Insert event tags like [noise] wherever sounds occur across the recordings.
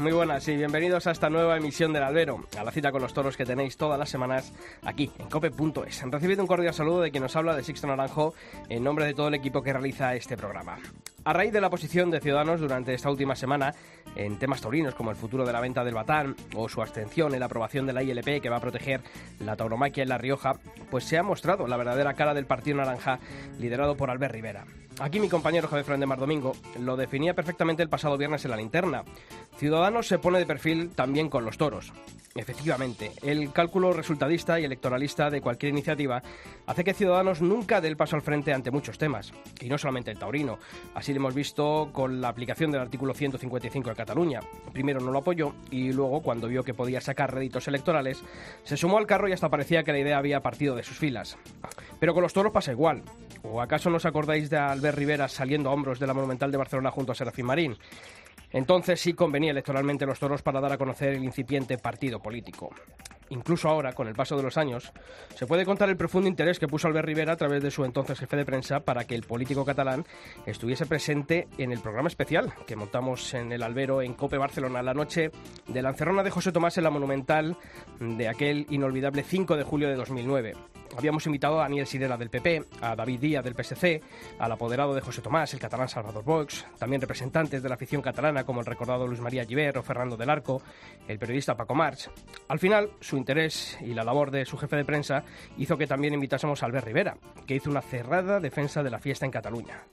Muy buenas y bienvenidos a esta nueva emisión del Albero, a la cita con los toros que tenéis todas las semanas aquí en cope.es. Recibido un cordial saludo de quien nos habla de Sixto Naranjo en nombre de todo el equipo que realiza este programa. A raíz de la posición de Ciudadanos durante esta última semana en temas taurinos como el futuro de la venta del batán o su abstención en la aprobación de la ILP que va a proteger la tauromaquia en La Rioja, pues se ha mostrado la verdadera cara del Partido Naranja liderado por Albert Rivera. Aquí mi compañero Javier Fernández Mar Domingo lo definía perfectamente el pasado viernes en la linterna. Ciudadanos se pone de perfil también con los toros. Efectivamente, el cálculo resultadista y electoralista de cualquier iniciativa hace que Ciudadanos nunca dé el paso al frente ante muchos temas, y no solamente el taurino. Así lo hemos visto con la aplicación del artículo 155 de Cataluña. Primero no lo apoyó y luego, cuando vio que podía sacar réditos electorales, se sumó al carro y hasta parecía que la idea había partido de sus filas. Pero con los toros pasa igual. ¿O acaso no os acordáis de Albert Rivera saliendo a hombros de la Monumental de Barcelona junto a Serafín Marín? Entonces sí convenía electoralmente los toros para dar a conocer el incipiente partido político. Incluso ahora, con el paso de los años, se puede contar el profundo interés que puso Albert Rivera a través de su entonces jefe de prensa para que el político catalán estuviese presente en el programa especial que montamos en el Albero en Cope Barcelona la noche de la encerrona de José Tomás en la Monumental de aquel inolvidable 5 de julio de 2009. Habíamos invitado a Daniel Sirera del PP, a David Díaz del PSC, al apoderado de José Tomás, el catalán Salvador Boix, también representantes de la afición catalana como el recordado Luis María Giver o Fernando del Arco, el periodista Paco March. Al final, su interés y la labor de su jefe de prensa hizo que también invitásemos a Albert Rivera, que hizo una cerrada defensa de la fiesta en Cataluña.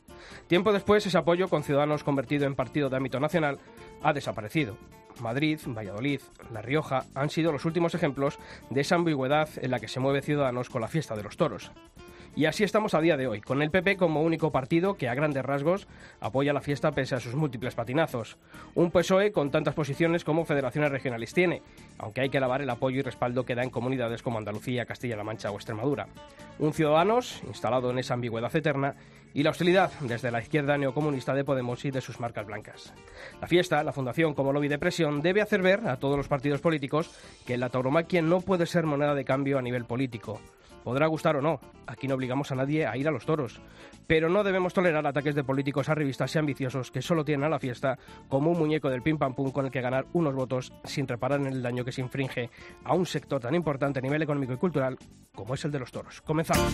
Tiempo después, ese apoyo con Ciudadanos convertido en partido de ámbito nacional ha desaparecido. Madrid, Valladolid, La Rioja han sido los últimos ejemplos de esa ambigüedad en la que se mueve Ciudadanos con la fiesta de los toros. Y así estamos a día de hoy, con el PP como único partido que a grandes rasgos apoya la fiesta pese a sus múltiples patinazos. Un PSOE con tantas posiciones como federaciones regionales tiene, aunque hay que alabar el apoyo y respaldo que da en comunidades como Andalucía, Castilla-La Mancha o Extremadura. Un Ciudadanos instalado en esa ambigüedad eterna y la hostilidad desde la izquierda neocomunista de Podemos y de sus marcas blancas. La fiesta, la fundación como lobby de presión, debe hacer ver a todos los partidos políticos que la tauromaquia no puede ser moneda de cambio a nivel político. Podrá gustar o no, aquí no obligamos a nadie a ir a los toros, pero no debemos tolerar ataques de políticos arribistas y ambiciosos que solo tienen a la fiesta como un muñeco del pim pam pum con el que ganar unos votos sin reparar en el daño que se infringe a un sector tan importante a nivel económico y cultural como es el de los toros. Comenzamos.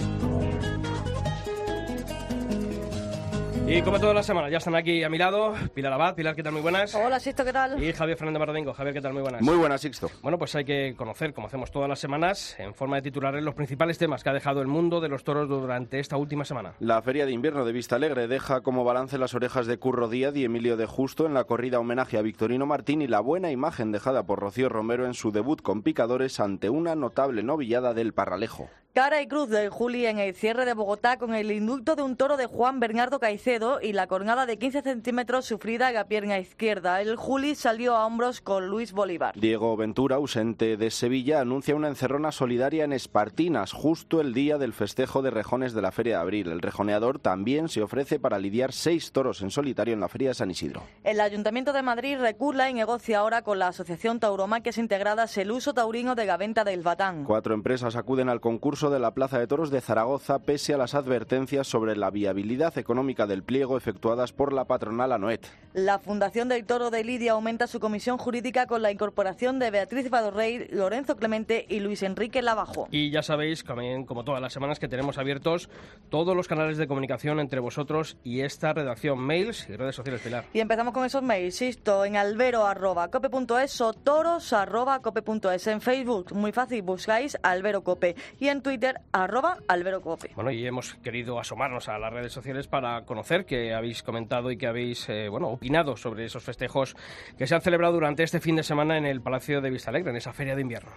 Y como todas las semanas, ya están aquí a mi lado Pilar Abad. Pilar, ¿qué tal? Muy buenas. Hola, Sixto, ¿qué tal? Y Javier Fernández Mardomingo. Javier, ¿qué tal? Muy buenas. Muy buenas, Sixto. Bueno, pues hay que conocer, como hacemos todas las semanas, en forma de titulares, los principales temas que ha dejado el mundo de los toros durante esta última semana. La Feria de Invierno de Vista Alegre deja como balance las orejas de Curro Díaz y Emilio de Justo en la corrida homenaje a Victorino Martín y la buena imagen dejada por Rocío Romero en su debut con picadores ante una notable novillada del Parralejo. Cara y cruz de Juli en el cierre de Bogotá con el indulto de un toro de Juan Bernardo Caicedo y la cornada de 15 centímetros sufrida en la pierna izquierda. El Juli salió a hombros con Luis Bolívar. Diego Ventura, ausente de Sevilla, anuncia una encerrona solidaria en Espartinas, justo el día del festejo de rejones de la Feria de Abril. El rejoneador también se ofrece para lidiar seis toros en solitario en la Feria de San Isidro. El Ayuntamiento de Madrid recula y negocia ahora con la Asociación Tauromaquias Integradas el uso taurino de la venta del batán. Cuatro empresas acuden al concurso de la Plaza de Toros de Zaragoza pese a las advertencias sobre la viabilidad económica del pliego efectuadas por la patronal Anoet. La Fundación del Toro de Lidia aumenta su comisión jurídica con la incorporación de Beatriz Badorrey, Lorenzo Clemente y Luis Enrique Lavajo. Y ya sabéis, también, como todas las semanas, que tenemos abiertos todos los canales de comunicación entre vosotros y esta redacción, mails y redes sociales, Pilar. Y empezamos con esos mails, insisto, en albero.cope.es o toros.cope.es. En Facebook, muy fácil, buscáis Albero Cope. Y en Twitter, Twitter, arroba alberocope. Bueno, y hemos querido asomarnos a las redes sociales para conocer que habéis comentado y que habéis, eh, bueno, opinado sobre esos festejos que se han celebrado durante este fin de semana en el Palacio de Vistalegre, en esa feria de invierno.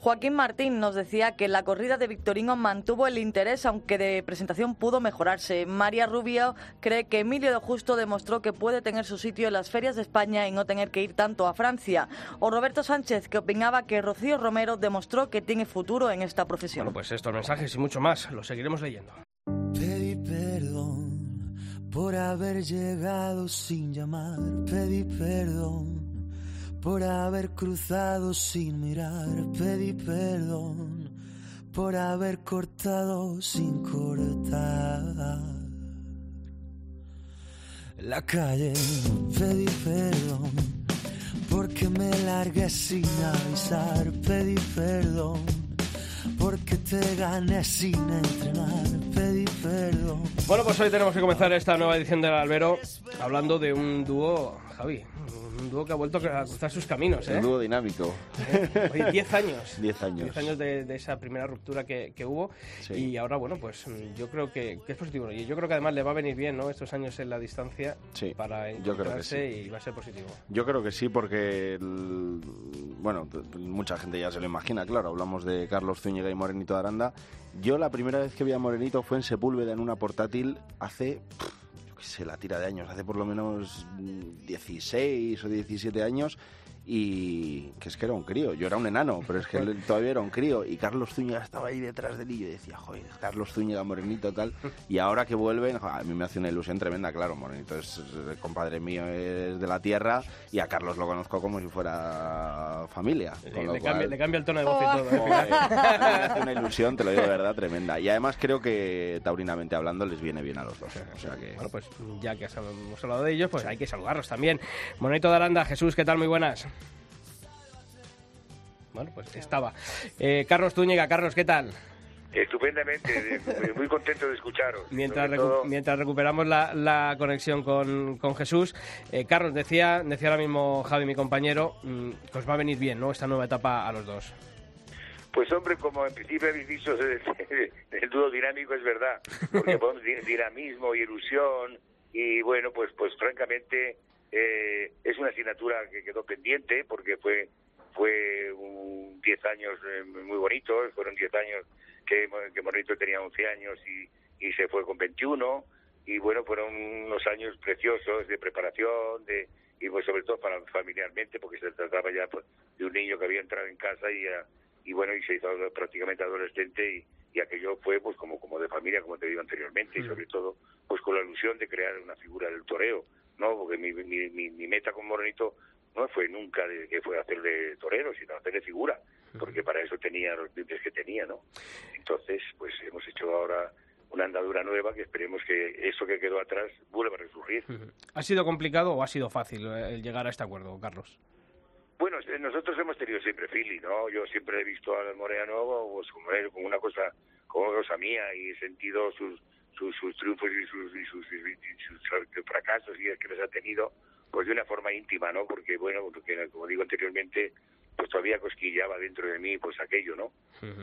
Joaquín Martín nos decía que la corrida de Victorino mantuvo el interés, aunque de presentación pudo mejorarse. María Rubio cree que Emilio de Justo demostró que puede tener su sitio en las ferias de España y no tener que ir tanto a Francia. O Roberto Sánchez, que opinaba que Rocío Romero demostró que tiene futuro en esta profesión. Bueno, pues estos mensajes y mucho más los seguiremos leyendo. Pedí perdón por haber llegado sin llamar. Pedí perdón por haber cruzado sin mirar. Pedí perdón por haber cortado sin cortar. La calle pedí perdón porque me largué sin avisar. Pedí perdón porque te gané sin entrenar. Pedí perdón. Bueno, pues hoy tenemos que comenzar esta nueva edición del Albero hablando de un dúo, Javi, un dúo que ha vuelto a cruzar sus caminos, ¿eh? El dúo dinámico. Oye, 10 años. [laughs] 10 años. 10 años de, de esa primera ruptura que, que hubo. Sí. Y ahora, bueno, pues mm, yo creo que, que es positivo. Y yo creo que además le va a venir bien, ¿no? Estos años en la distancia Sí, para encontrarse sí. y va a ser positivo. Yo creo que sí, porque, el- bueno, mucha gente ya se lo imagina, claro, hablamos de Carlos Zúñiga y Morenito de Aranda. Yo la primera vez que vi a Morenito fue en Sepúlveda, en una portátil, hace, pff, sé, la tira de años, hace por lo menos mm, 16 o 17 años. Y que es que era un crío, yo era un enano, pero es que él todavía era un crío. Y Carlos Zúñiga estaba ahí detrás de él y yo decía, joder, Carlos Zúñiga, Morenito, tal. Y ahora que vuelven, a mí me hace una ilusión tremenda, claro. Morenito es, es compadre mío, es de la tierra. Y a Carlos lo conozco como si fuera familia. Le, con lo le cual- cambia, le cambia el tono de voz y todo. ¿eh? Joder, me hace una ilusión, te lo digo de verdad, tremenda. Y además creo que, taurinamente hablando, les viene bien a los dos. O sea que... Bueno, pues ya que hemos hablado de ellos, pues hay que saludarlos también. Monito de Aranda, Jesús, ¿qué tal? Muy buenas. Bueno, pues estaba. Eh, Carlos Túñiga, Carlos, ¿qué tal? Estupendamente, muy contento de escucharos. Mientras, Sobre recu- todo- mientras recuperamos la, la conexión con, con Jesús, eh, Carlos, decía, decía ahora mismo Javi, mi compañero, mm, que os va a venir bien, ¿no? Esta nueva etapa a los dos. Pues hombre, como en principio habéis visto [laughs] el, dúo dinámico es verdad, porque [laughs] dinamismo y ilusión y bueno, pues pues francamente eh, es una asignatura que quedó pendiente porque fue fue un 10 años eh, muy bonitos, fueron 10 años que, que Morrito tenía 11 años y, y se fue con 21 y bueno, fueron unos años preciosos de preparación, de y pues sobre todo para familiarmente porque se trataba ya pues, de un niño que había entrado en casa y y bueno y se hizo prácticamente adolescente y, y aquello fue pues como como de familia como te digo anteriormente y sobre todo pues con la ilusión de crear una figura del toreo no porque mi, mi, mi, mi meta con Morenito no fue nunca de que fue hacerle torero sino hacerle figura porque para eso tenía los dientes que tenía no entonces pues hemos hecho ahora una andadura nueva que esperemos que eso que quedó atrás vuelva a resurgir. ¿Ha sido complicado o ha sido fácil eh, el llegar a este acuerdo, Carlos? Bueno, nosotros hemos tenido siempre feeling, ¿no? Yo siempre he visto a Moreano pues, como, una cosa como una cosa mía y he sentido sus sus, sus triunfos y sus, y sus, y sus fracasos y es que los ha tenido pues de una forma íntima, ¿no? Porque, bueno, porque, como digo anteriormente, pues todavía cosquillaba dentro de mí pues aquello, ¿no?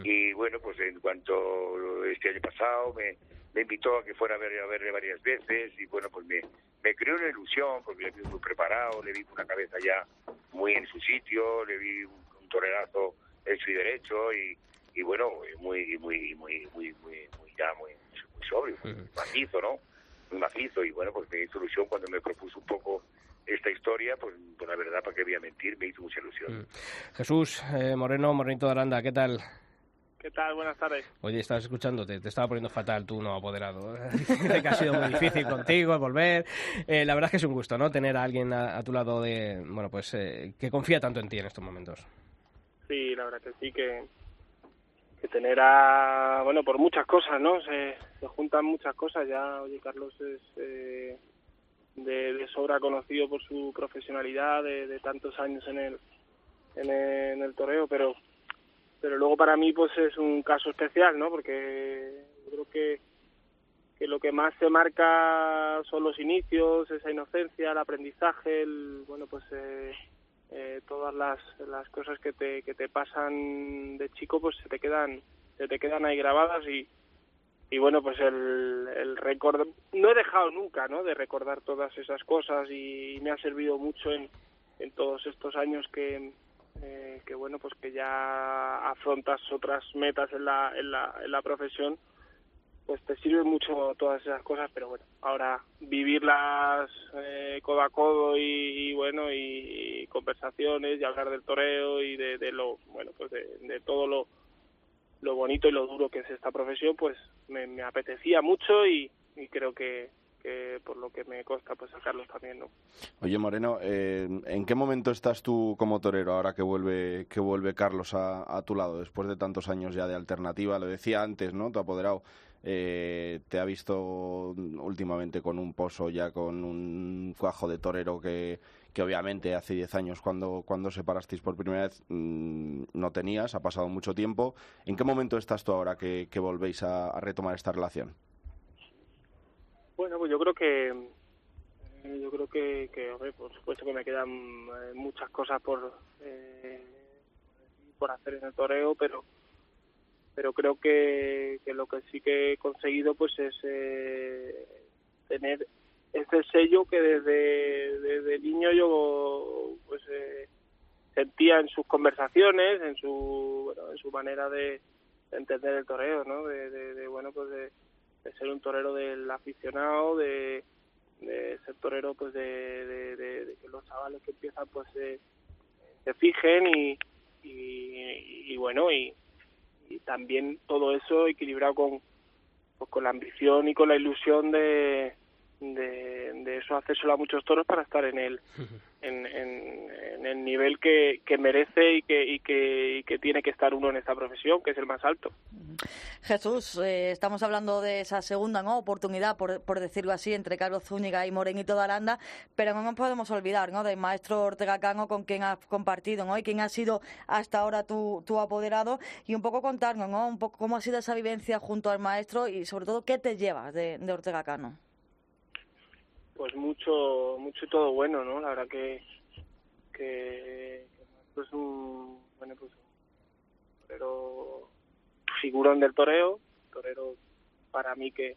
Y bueno, pues en cuanto este año pasado me, me invitó a que fuera a, ver, a verle varias veces y bueno, pues me, me creó una ilusión porque le vi muy preparado, le vi una cabeza ya muy en su sitio, le vi un, un torerazo hecho y derecho y, y bueno, muy, muy, muy, muy, muy, muy ya muy, muy sobrio, muy macizo, ¿no? Muy macizo y bueno, pues me hizo ilusión cuando me propuso un poco esta historia, pues, pues la verdad, para qué voy a mentir, me hizo mucha ilusión. Jesús eh, Moreno, Morenito de Aranda, ¿qué tal? ¿Qué tal? Buenas tardes. Oye, estás escuchándote, te estaba poniendo fatal tú, no apoderado. [laughs] Dice que ha sido muy difícil contigo, volver. Eh, la verdad es que es un gusto, ¿no? Tener a alguien a, a tu lado de, bueno, pues eh, que confía tanto en ti en estos momentos. Sí, la verdad que sí, que, que tener a... Bueno, por muchas cosas, ¿no? Se, se juntan muchas cosas. Ya, oye, Carlos es eh, de, sobra conocido por su profesionalidad, de, tantos años en el, en el, en el toreo, pero pero luego para mí pues es un caso especial, ¿no? Porque creo que que lo que más se marca son los inicios, esa inocencia, el aprendizaje, el, bueno, pues eh, eh, todas las, las cosas que te, que te pasan de chico, pues se te quedan se te quedan ahí grabadas y, y bueno, pues el, el no he dejado nunca, ¿no? De recordar todas esas cosas y me ha servido mucho en, en todos estos años que, eh, que bueno, pues que ya afrontas otras metas en la, en la, en la profesión, pues te sirve mucho todas esas cosas, pero bueno, ahora vivirlas eh, codo a codo y, bueno, y, y conversaciones y hablar del toreo y de, de lo, bueno, pues de, de todo lo, lo bonito y lo duro que es esta profesión, pues me, apetecía mucho y, creo que, que por lo que me consta pues sacarlos también, ¿no? Oye Moreno, eh, ¿en qué momento estás tú como torero ahora que vuelve que vuelve Carlos a, a, tu lado después de tantos años ya de alternativa? Lo decía antes, ¿no? Tu apoderado eh, te ha visto últimamente con un pozo ya con un cuajo de torero que, que obviamente hace 10 años cuando, cuando separasteis por primera vez mmm, no tenías, ha pasado mucho tiempo. ¿En qué momento estás tú ahora que, que volvéis a, retomar esta relación? Bueno, pues yo creo que eh, yo creo que, que por supuesto que me quedan eh, muchas cosas por eh, por hacer en el toreo, pero pero creo que, que lo que sí que he conseguido pues es eh, tener ese sello que desde, desde niño yo pues eh, sentía en sus conversaciones, en su bueno, en su manera de, de entender el toreo, ¿no? De, bueno pues de ser un torero del aficionado, de, ser torero pues de, que los chavales que empiezan pues se, se fijen y, y, y bueno y, y, también todo eso equilibrado con pues, con la ambición y con la ilusión de, de, de eso hacérselo a muchos toros para estar en el en, en, en el nivel que, que merece y que, y que y que tiene que estar uno en esta profesión que es el más alto Jesús, eh, estamos hablando de esa segunda ¿no? oportunidad, por, por, decirlo así, entre Carlos Zúñiga y Morenito de Aranda, pero no nos podemos olvidar ¿no? del maestro Ortega Cano con quien has compartido ¿no? y quien ha sido hasta ahora tu, tu apoderado y un poco contarnos ¿no? un poco cómo ha sido esa vivencia junto al maestro y sobre todo qué te llevas de, de Ortega Cano. Pues mucho, mucho y todo bueno, ¿no? La verdad que, que, es un, bueno, pues, pero figurón del toreo, torero para mí que,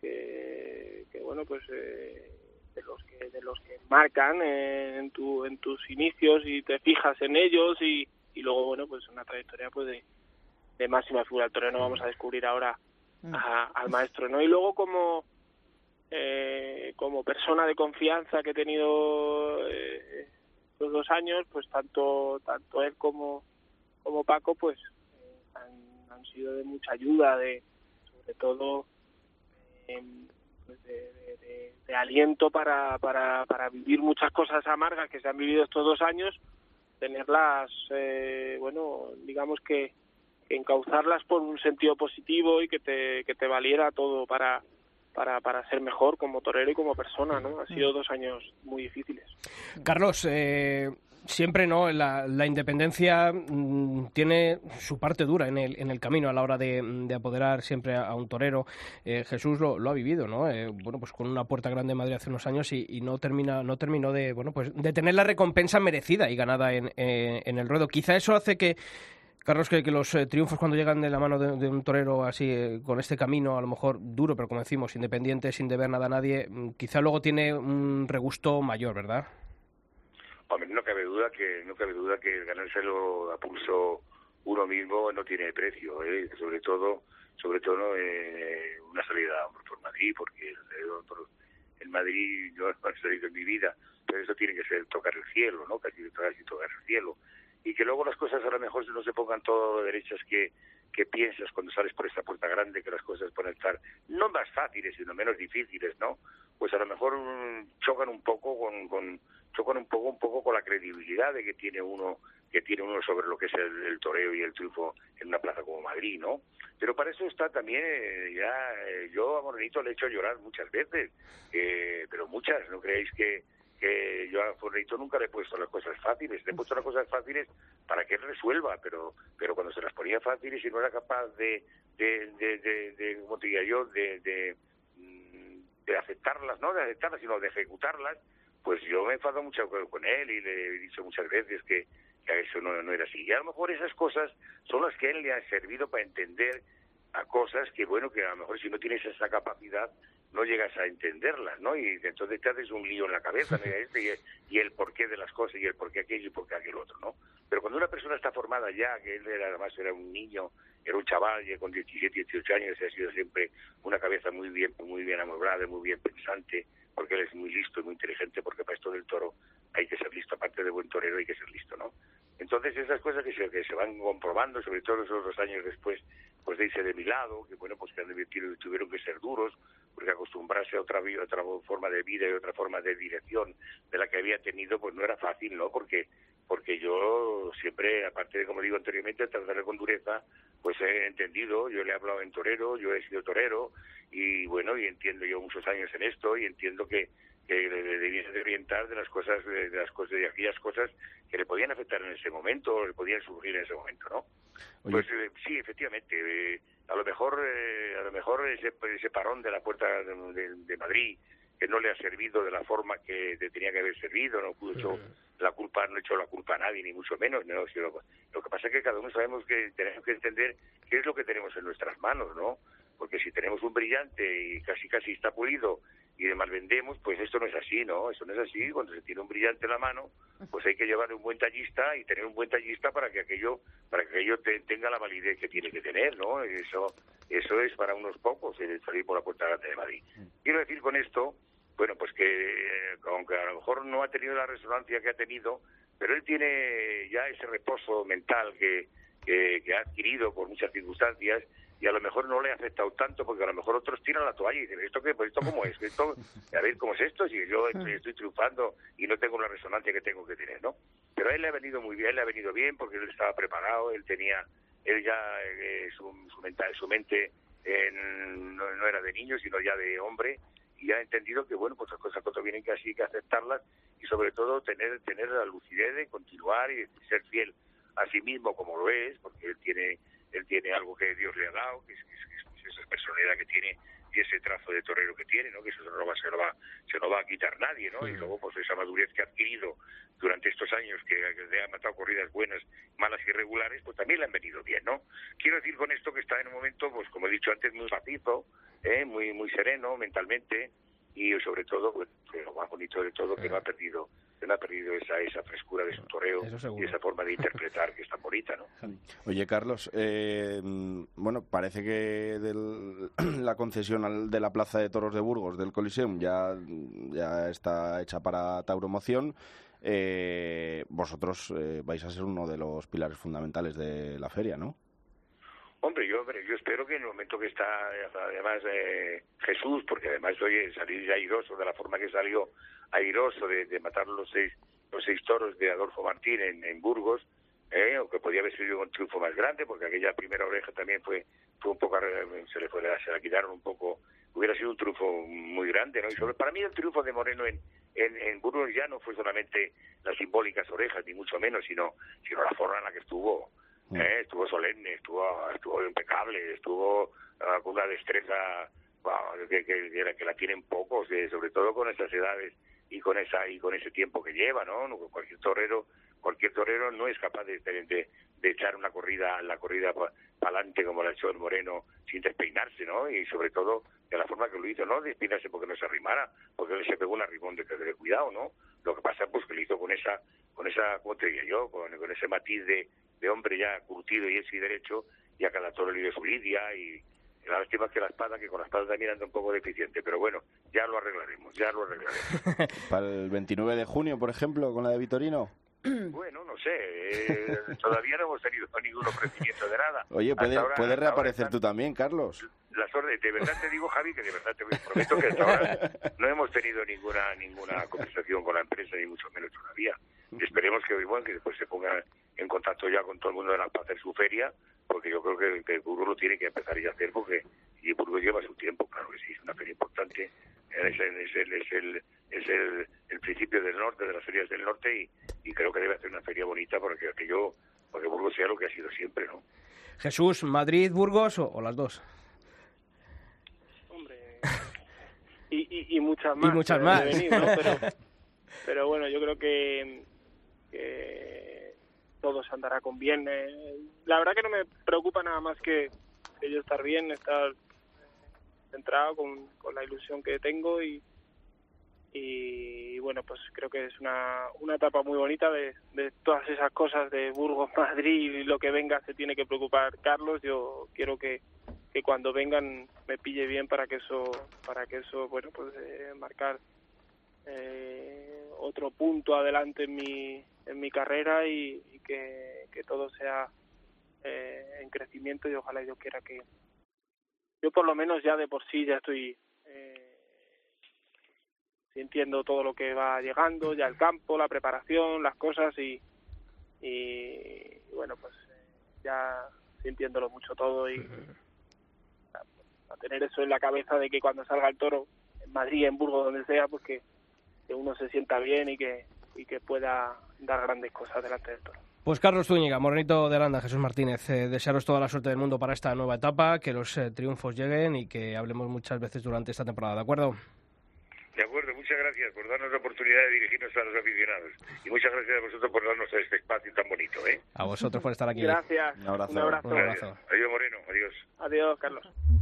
que, que bueno, pues eh, de los que de los que marcan eh, en tu en tus inicios y te fijas en ellos y, y luego bueno, pues una trayectoria pues de, de máxima figura del toreo, no vamos a descubrir ahora a, al maestro, ¿no? Y luego como eh, como persona de confianza que he tenido eh, los dos años, pues tanto tanto él como como Paco, pues han han sido de mucha ayuda, de sobre todo eh, pues de, de, aliento para, para, para vivir muchas cosas amargas que se han vivido estos dos años, tenerlas, eh, bueno, digamos que, que encauzarlas por un sentido positivo y que te, que te valiera todo para, para, para ser mejor como torero y como persona, ¿no? Ha sido dos años muy difíciles. Carlos, eh, siempre no la, la independencia mmm, tiene su parte dura en el, en el camino a la hora de, de apoderar siempre a, a un torero. Eh, Jesús lo, lo, ha vivido no eh, bueno pues con una puerta grande en Madrid hace unos años y, y, no termina no terminó de bueno pues de tener la recompensa merecida y ganada en, eh, en el ruedo. Quizá eso hace que Carlos, que, los eh, triunfos cuando llegan de la mano de, un torero así, eh, con este camino, a lo mejor duro, pero como decimos, independiente, sin deber nada a nadie, mm, quizá luego tiene un regusto mayor, ¿verdad? No cabe duda que no cabe duda que ganárselo a pulso uno mismo no tiene precio, ¿eh? sobre todo sobre todo eh, una salida por Madrid, porque el, el Madrid yo he salido en mi vida, pero eso tiene que ser tocar el cielo, ¿no? Casi, casi tocar el cielo y que luego las cosas a lo mejor no se pongan todo derechas que, que piensas cuando sales por esta puerta grande, que las cosas pueden estar no más fáciles, sino menos difíciles, ¿no? Pues a lo mejor um, chocan un poco con, con chocan un poco un poco con la credibilidad de que tiene uno que tiene uno sobre lo que es el, el toreo y el triunfo en una plaza como Madrid, ¿no? Pero para eso está también eh, ya eh, yo a Morenito le he hecho llorar muchas veces, eh, pero muchas, no creéis que que yo a Fornito nunca le he puesto las cosas fáciles, le he puesto las cosas fáciles para que él resuelva, pero pero cuando se las ponía fáciles y no era capaz de, de, de, de, de como te diría yo, de, de, de aceptarlas, no de aceptarlas, sino de ejecutarlas, pues yo me he enfadado mucho con él y le he dicho muchas veces que, que eso no, no era así. Y a lo mejor esas cosas son las que a él le han servido para entender a cosas que, bueno, que a lo mejor si no tienes esa capacidad no llegas a entenderlas, ¿no? Y entonces te haces un lío en la cabeza. Este y, y, el porqué de las cosas, y el porqué aquello y por qué aquel otro, ¿no? Pero cuando una persona está formada ya, que él era, además era un niño, era un chaval, y con 17, 18 años, ha sido siempre una cabeza muy bien, muy bien amueblada, muy bien pensante, porque él es muy listo y muy inteligente, porque para esto del toro hay que ser listo, aparte de buen torero hay que ser listo, ¿no? Entonces esas cosas que se, que se van comprobando, sobre todo esos dos años después, pues de irse de mi lado, que bueno, pues que tuvieron que ser duros, porque acostumbrarse a otra vida, otra forma de vida y otra forma de dirección de la que había tenido, pues no era fácil, ¿no? Porque porque yo siempre, aparte de como digo anteriormente, tratarle con dureza, pues he entendido, yo le he hablado en torero, yo he sido torero y bueno, y entiendo yo muchos años en esto y entiendo que que le debiese de orientar de las cosas de, las cosas de aquellas cosas que le podían afectar en ese momento o le podían surgir en ese momento no pues eh, sí efectivamente eh, a lo mejor eh, a lo mejor ese, ese parón de la puerta de, Madrid que no le ha servido de la forma que tenía que haber servido no pudo hecho la culpa no he hecho la culpa a nadie ni mucho menos no lo que pasa es que cada uno sabemos que tenemos que entender qué es lo que tenemos en nuestras manos no porque si tenemos un brillante y casi casi está pulido y demás vendemos, pues esto no es así, ¿no? Eso no es así. Cuando se tiene un brillante en la mano, pues hay que llevar un buen tallista y tener un buen tallista para que aquello, para que aquello tenga la validez que tiene que tener, ¿no? Eso, eso es para unos pocos el salir por la puerta grande de Madrid. Quiero decir con esto, bueno, pues que aunque a lo mejor no ha tenido la resonancia que ha tenido, pero él tiene ya ese reposo mental que, que ha adquirido por muchas circunstancias y a lo mejor no le ha afectado tanto porque a lo mejor otros tiran la toalla y dicen, ¿esto qué? Pues esto cómo es, esto, a ver cómo es esto, si yo estoy, estoy, triunfando y no tengo la resonancia que tengo que tener, ¿no? Pero a él le ha venido muy bien, él le ha venido bien porque él estaba preparado, él tenía, él ya, eh, su, su, mental, su mente no, era de niño, sino ya de hombre, y ha entendido que, bueno, pues las cosas cuando vienen que así hay que aceptarlas y sobre todo tener, tener la lucidez de continuar y ser fiel a sí mismo como lo es, porque él tiene él tiene algo que Dios le ha dado, que es, esa personalidad que tiene y ese trazo de torero que tiene, ¿no? que eso lo va, se lo va, se lo va a quitar nadie, ¿no? Y luego pues esa madurez que ha adquirido durante estos años, que, le ha matado corridas buenas, malas y regulares, pues también le han venido bien, ¿no? Quiero decir con esto que está en un momento, pues como he dicho antes, muy pacizo, ¿eh? muy, muy sereno mentalmente, y sobre todo, pues, lo más bonito de todo, que no ha perdido no ha perdido esa, esa frescura de su toreo y esa forma de interpretar que es tan bonita, ¿no? Oye, Carlos, eh, bueno, parece que [clears throat] la concesión de la Plaza de Toros de Burgos del Coliseum ya, ya está hecha para tauromoción. Eh, vosotros eh, vais a ser uno de los pilares fundamentales de la feria, ¿no? Hombre, yo, yo espero que en el momento que está, además, eh, Jesús, porque además, oye, salir airoso de la forma que salió airoso de, matar los seis, los seis toros de Adolfo Martín en, Burgos, eh, o que podía haber sido un triunfo más grande, porque aquella primera oreja también fue, fue un poco, se le, fue, se la quitaron un poco, hubiera sido un triunfo muy grande, ¿no? Y sobre, para mí el triunfo de Moreno en, en, en, Burgos ya no fue solamente las simbólicas orejas, ni mucho menos, sino, sino la forma en la que estuvo Mm. ¿eh? estuvo solemne, estuvo, estuvo impecable, estuvo ah, con una destreza que, que, que, la tienen pocos, eh, sobre todo con esas edades y con esa y con ese tiempo que lleva, ¿no? Cualquier torero, cualquier torero no es capaz de, de, de echar una corrida, la corrida para adelante como la echó el Moreno sin despeinarse, ¿no? Y sobre todo de la forma que lo hizo, no despeinarse porque no se arrimara, porque él se pegó un arrimón de de cuidado, ¿no? Lo que pasa pues que lo hizo con esa, con esa, ¿cómo te diría yo? Con, con ese matiz de, de hombre ya curtido y hecho y derecho, y a cada toro le dio su lidia y la lástima que la espada, que con la espada también anda un poco deficiente, pero bueno, ya lo arreglaremos, ya lo arreglaremos. [laughs] ¿Para el 29 de junio, por ejemplo, con la de Vitorino? [clears throat] Bueno, no sé, eh, todavía no hemos tenido [laughs] ningún ofrecimiento de nada. Oye, puede, reaparecer tú también, Carlos. Las órdenes, de verdad te digo, Javi, que de verdad te prometo que hasta ahora no hemos tenido ninguna ninguna conversación con la empresa, ni mucho menos todavía. Esperemos que, bueno, que después se ponga en contacto ya con todo el mundo de la, para hacer su feria, porque yo creo que, que Burgos lo tiene que empezar ya a hacer, porque y Burgos lleva su tiempo, claro que sí, es una feria importante, es el, es el, es el, es el, el principio del norte, de las ferias del norte, y, creo que debe hacer una feria bonita para que aquello, porque Burgos sea lo que ha sido siempre, ¿no? Jesús, Madrid, Burgos o, las dos. Hombre, y, y, muchas más. Y muchas más. pero, [laughs] pero bueno, yo creo que, que todo se andará con bien. Eh, la verdad que no me preocupa nada más que, que yo estar bien, estar centrado con, con la ilusión que tengo y, y bueno, pues creo que es una, una etapa muy bonita de, de todas esas cosas de Burgos, [laughs] Madrid y lo que venga se tiene que preocupar Carlos. Yo quiero que, que cuando vengan me pille bien para que eso, para que eso, bueno, pues eh, marcar eh, otro punto adelante en mi, en mi carrera y, que, que todo sea eh, en crecimiento y ojalá yo quiera que yo por lo menos ya de por sí ya estoy eh, sintiendo todo lo que va llegando, ya el campo, la preparación, las cosas y, y bueno, pues eh, ya sintiéndolo mucho todo y a tener eso en la cabeza de que cuando salga el toro, en Madrid, en Burgos, donde sea, pues que, que uno se sienta bien y que, y que pueda dar grandes cosas delante del toro. Pues Carlos Zúñiga, Morenito de Aranda, Jesús Martínez, eh, desearos toda la suerte del mundo para esta nueva etapa, que los eh, triunfos lleguen y que hablemos muchas veces durante esta temporada, ¿de acuerdo? De acuerdo, muchas gracias por darnos la oportunidad de dirigirnos a los aficionados. Y muchas gracias a vosotros por darnos este espacio tan bonito, ¿eh? A vosotros por estar aquí. Gracias. Un abrazo. Un abrazo. Un abrazo. Adiós, Moreno. Adiós. Adiós, Carlos.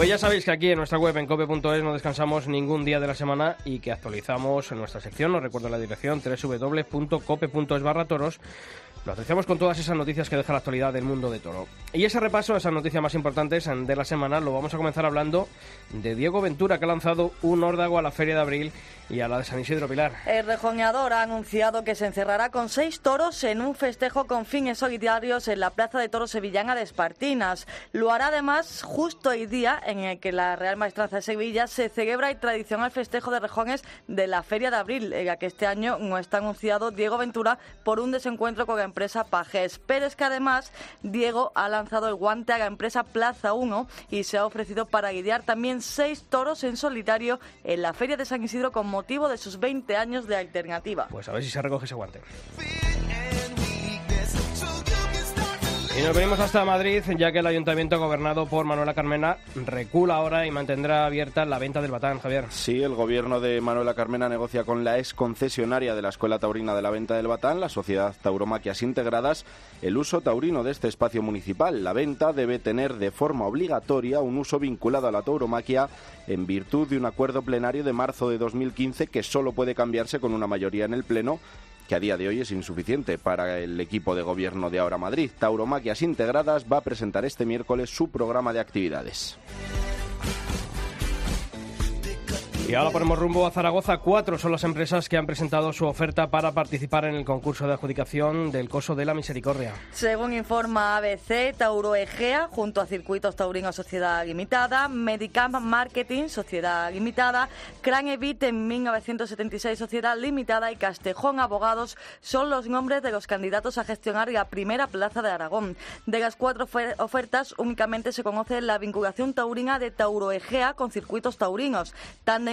Pues ya sabéis que aquí en nuestra web en cope.es no descansamos ningún día de la semana y que actualizamos en nuestra sección, os recuerdo la dirección www.cope.es barra toros. Lo actualizamos con todas esas noticias que deja la actualidad del mundo de toro. Y ese repaso, esas noticias más importantes de la semana, lo vamos a comenzar hablando de Diego Ventura, que ha lanzado un órdago a la Feria de Abril y a la de San Isidro Pilar. El rejoneador ha anunciado que se encerrará con seis toros en un festejo con fines solidarios en la Plaza de Toros Sevillana de Espartinas. Lo hará además justo el día en el que la Real Maestranza de Sevilla se celebra el tradicional festejo de rejones de la Feria de Abril, en la que este año no está anunciado Diego Ventura por un desencuentro con la empresa Pajes. Pero es que además Diego ha lanzado el guante a la empresa Plaza 1 y se ha ofrecido para lidiar también seis toros en solitario en la Feria de San Isidro con motivo de sus 20 años de alternativa. Pues a ver si se recoge ese guante. Y nos venimos hasta Madrid, ya que el ayuntamiento gobernado por Manuela Carmena recula ahora y mantendrá abierta la venta del batán, Javier. Sí, el gobierno de Manuela Carmena negocia con la ex concesionaria de la Escuela Taurina de la Venta del Batán, la Sociedad Tauromaquias Integradas, el uso taurino de este espacio municipal. La venta debe tener de forma obligatoria un uso vinculado a la tauromaquia en virtud de un acuerdo plenario de marzo de 2015 que solo puede cambiarse con una mayoría en el Pleno que a día de hoy es insuficiente para el equipo de gobierno de Ahora Madrid. Tauromaquias Integradas va a presentar este miércoles su programa de actividades. Y ahora ponemos rumbo a Zaragoza. Cuatro son las empresas que han presentado su oferta para participar en el concurso de adjudicación del Coso de la Misericordia. Según informa ABC, Tauro Egea, junto a Circuitos Taurinos Sociedad Limitada, Medicamp Marketing Sociedad Limitada, Cran Evit en 1976 Sociedad Limitada y Castejón Abogados son los nombres de los candidatos a gestionar la primera plaza de Aragón. De las cuatro ofer- ofertas, únicamente se conoce la vinculación taurina de Tauro Egea con Circuitos Taurinos,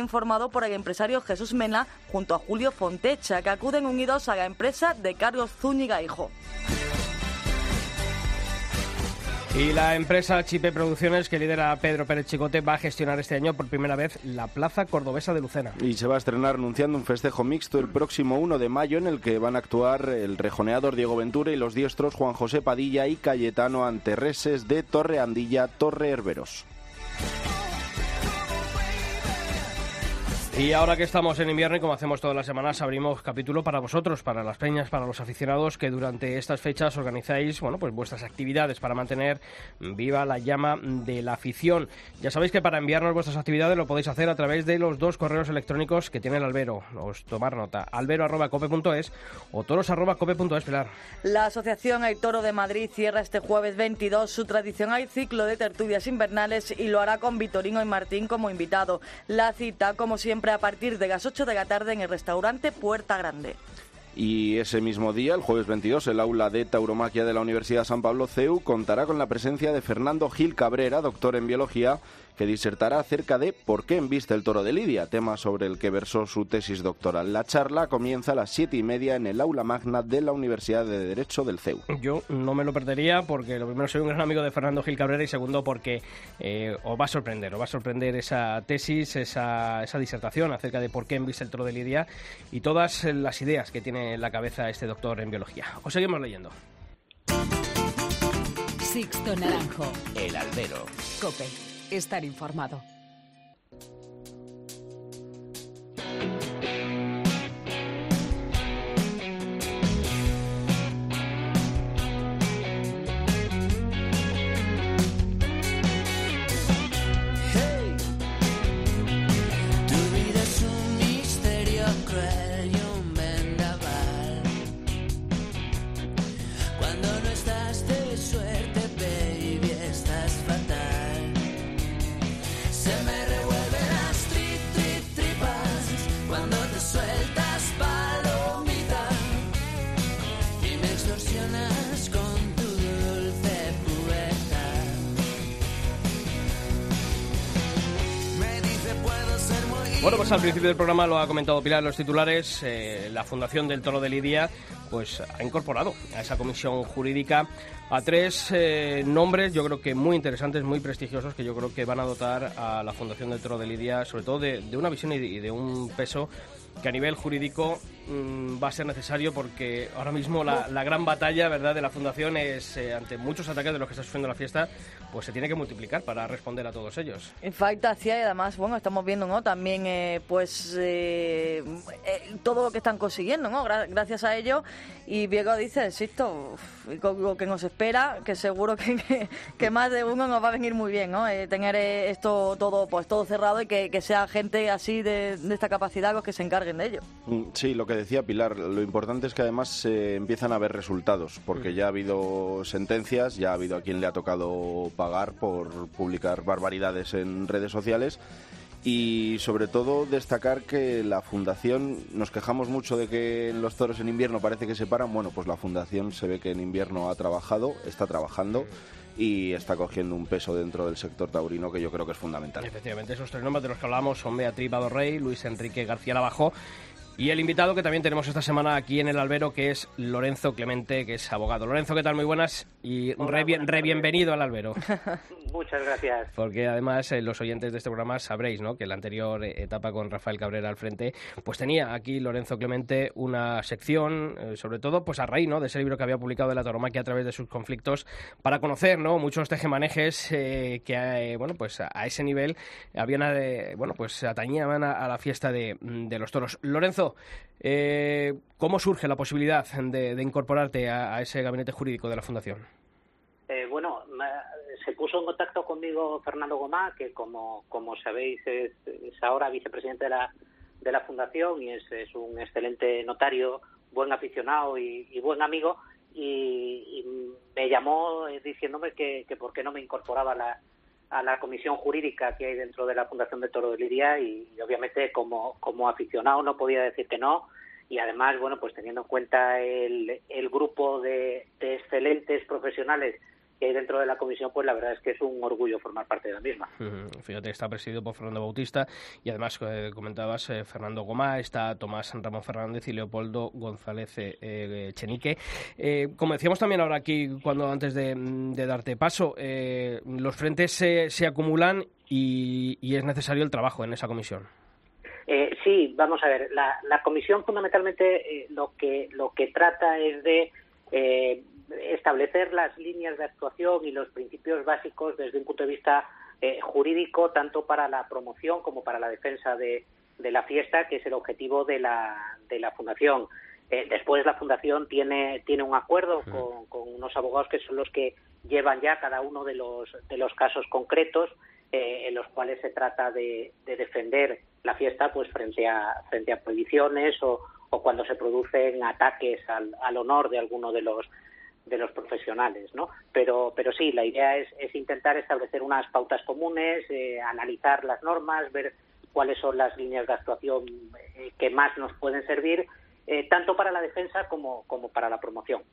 tan informado por el empresario Jesús Mena junto a Julio Fontecha, que acuden unidos a la empresa de Carlos Zúñiga Hijo. Y la empresa Chipe Producciones, que lidera Pedro Pérez Chicote, va a gestionar este año por primera vez la Plaza Cordobesa de Lucena. Y se va a estrenar anunciando un festejo mixto el próximo 1 de mayo en el que van a actuar el rejoneador Diego Ventura y los diestros Juan José Padilla y Cayetano Anterreses de Torre Andilla, Torre Herberos. Y ahora que estamos en invierno y como hacemos todas las semanas, abrimos capítulo para vosotros, para las peñas, para los aficionados que durante estas fechas organizáis, bueno, pues vuestras actividades para mantener viva la llama de la afición. Ya sabéis que para enviarnos vuestras actividades lo podéis hacer a través de los dos correos electrónicos que tiene el albero. Os tomar nota, albero@cope.es o toros@cope.es, Pilar. La Asociación El Toro de Madrid cierra este jueves 22 su tradicional ciclo de tertulias invernales y lo hará con Vitorino y Martín como invitado. La cita, como siempre, a partir de las 8 de la tarde en el restaurante Puerta Grande. Y ese mismo día, el jueves 22, el aula de tauromaquia de la Universidad San Pablo CEU contará con la presencia de Fernando Gil Cabrera, doctor en biología, que disertará acerca de por qué embiste el toro de Lidia, tema sobre el que versó su tesis doctoral. La charla comienza a las siete y media en el aula magna de la Universidad de Derecho del CEU. Yo no me lo perdería porque lo primero soy un gran amigo de Fernando Gil Cabrera y segundo porque eh, os va a sorprender, os va a sorprender esa tesis, esa, esa disertación acerca de por qué embiste el toro de Lidia y todas las ideas que tiene en la cabeza este doctor en biología. Os seguimos leyendo. Sixto Naranjo. El albero. Cope. Estar informado. Al principio del programa lo ha comentado Pilar los titulares, eh, la Fundación del Toro de Lidia pues ha incorporado a esa comisión jurídica a tres eh, nombres, yo creo que muy interesantes, muy prestigiosos, que yo creo que van a dotar a la Fundación del Toro de Lidia, sobre todo de, una visión y de un peso que a nivel jurídico mm, va a ser necesario porque ahora mismo la, la gran batalla verdad de la fundación es eh, ante muchos ataques de los que está sufriendo la fiesta pues se tiene que multiplicar para responder a todos ellos Falta hacía y además, bueno, estamos viendo, ¿no? También, eh, pues, eh, eh, todo lo que están consiguiendo, ¿no? Gra- gracias a ello. Y Diego dice, Sisto, uf, y con lo que nos espera, que seguro que, que, que más de uno nos va a venir muy bien, ¿no? Eh, tener eh, esto todo, pues, todo cerrado y que, que sea gente así de, de esta capacidad los que se encarguen de ello. Mm, Sí, lo que decía Pilar, lo importante es que además se empiezan a ver resultados, porque ya ha habido sentencias, ya ha habido a quien le ha tocado pagar por publicar barbaridades en redes sociales y sobre todo destacar que la fundación, nos quejamos mucho de que los toros en invierno parece que se paran, bueno, pues la fundación se ve que en invierno ha trabajado, está trabajando y está cogiendo un peso dentro del sector taurino que yo creo que es fundamental. Efectivamente, esos tres nombres de los que hablamos son Beatriz Badorrey, Luis Enrique García Lavajo y el invitado que también tenemos esta semana aquí en el albero, que es Lorenzo Clemente, que es abogado. Lorenzo, ¿qué tal? Muy buenas y re, bien- re bienvenido al albero. [laughs] Muchas gracias. Porque además eh, los oyentes de este programa sabréis ¿no? que la anterior etapa con Rafael Cabrera al frente, pues tenía aquí Lorenzo Clemente una sección, eh, sobre todo pues a raíz ¿no? de ese libro que había publicado de la tauromaquia a través de sus conflictos, para conocer ¿no? muchos tejemanejes eh, que eh, bueno pues a, ese nivel habían bueno pues atañían a, a la fiesta de, de los toros. Lorenzo, eh, ¿cómo surge la posibilidad de, de incorporarte a, ese gabinete jurídico de la Fundación? Eh, bueno, se puso en contacto conmigo Fernando Gomá, que como, como sabéis es, es ahora vicepresidente de la, de la Fundación y es, un excelente notario, buen aficionado y, buen amigo. Y, y me llamó eh, diciéndome que, que por qué no me incorporaba la, a la comisión jurídica que hay dentro de la Fundación de Toro de Lidia y, obviamente como, como aficionado no podía decir que no. Y además, bueno, pues teniendo en cuenta el, el grupo de, de excelentes profesionales que hay dentro de la comisión, pues la verdad es que es un orgullo formar parte de la misma. Ujú, Fíjate, está presidido por Fernando Bautista y además eh, comentabas eh, Fernando Gomá, está Tomás Ramón Fernández y Leopoldo González eh, eh, Chenique. Eh, como decíamos también ahora aquí, cuando antes de, de darte paso, eh, los frentes se, se acumulan y, y es necesario el trabajo en esa comisión. Eh, sí, vamos a ver. La, la comisión fundamentalmente eh, lo que lo que trata es de eh, establecer las líneas de actuación y los principios básicos desde un punto de vista eh, jurídico, tanto para la promoción como para la defensa de, de la fiesta, que es el objetivo de la, de la fundación. Eh, después la fundación tiene tiene un acuerdo con, con unos abogados que son los que llevan ya cada uno de los de los casos concretos eh, en los cuales se trata de, de defender la fiesta pues frente a frente a prohibiciones o, o cuando se producen ataques al, al honor de alguno de los de los profesionales, ¿no? Pero, pero sí, la idea es, es intentar establecer unas pautas comunes, eh, analizar las normas, ver cuáles son las líneas de actuación eh, que más nos pueden servir eh, tanto para la defensa como, como para la promoción.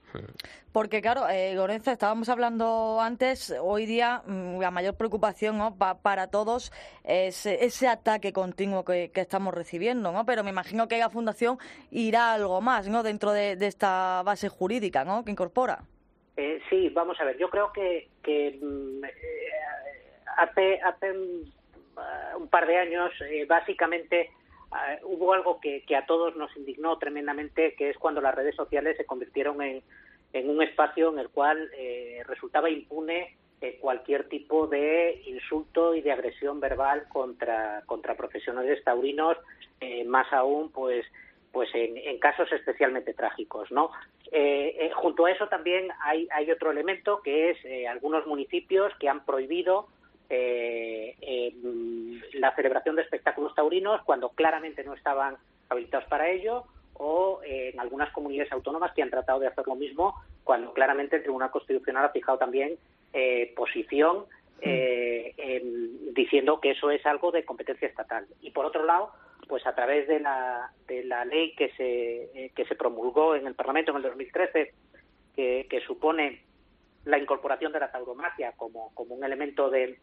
Porque, claro, eh, Lorenzo, estábamos hablando antes, hoy día mm, la mayor preocupación ¿no? pa- para todos es eh, ese ataque continuo que, que estamos recibiendo, ¿no? Pero me imagino que la Fundación irá algo más, ¿no? Dentro de, de esta base jurídica, ¿no? Que incorpora. Eh, sí, vamos a ver, yo creo que, que mm, eh, hace, hace un, ah, un par de años, eh, básicamente, ah, hubo algo que, que a todos nos indignó tremendamente, que es cuando las redes sociales se convirtieron en, en un espacio en el cual eh, resultaba impune eh, cualquier tipo de insulto y de agresión verbal contra, contra profesionales taurinos, eh, más aún, pues pues en, en casos especialmente trágicos, ¿no? Eh, eh, junto a eso también hay, hay otro elemento que es eh, algunos municipios que han prohibido eh, eh, mm, la celebración de espectáculos taurinos cuando claramente no estaban habilitados para ello o eh, en algunas comunidades autónomas que han tratado de hacer lo mismo cuando claramente el Tribunal Constitucional ha fijado también eh, posición eh, en- diciendo que eso es algo de competencia estatal. Y por otro lado, pues a través de la, de la ley que se, que se promulgó en el Parlamento en el 2013, que, que supone la incorporación de la tauromaquia como, como un elemento del,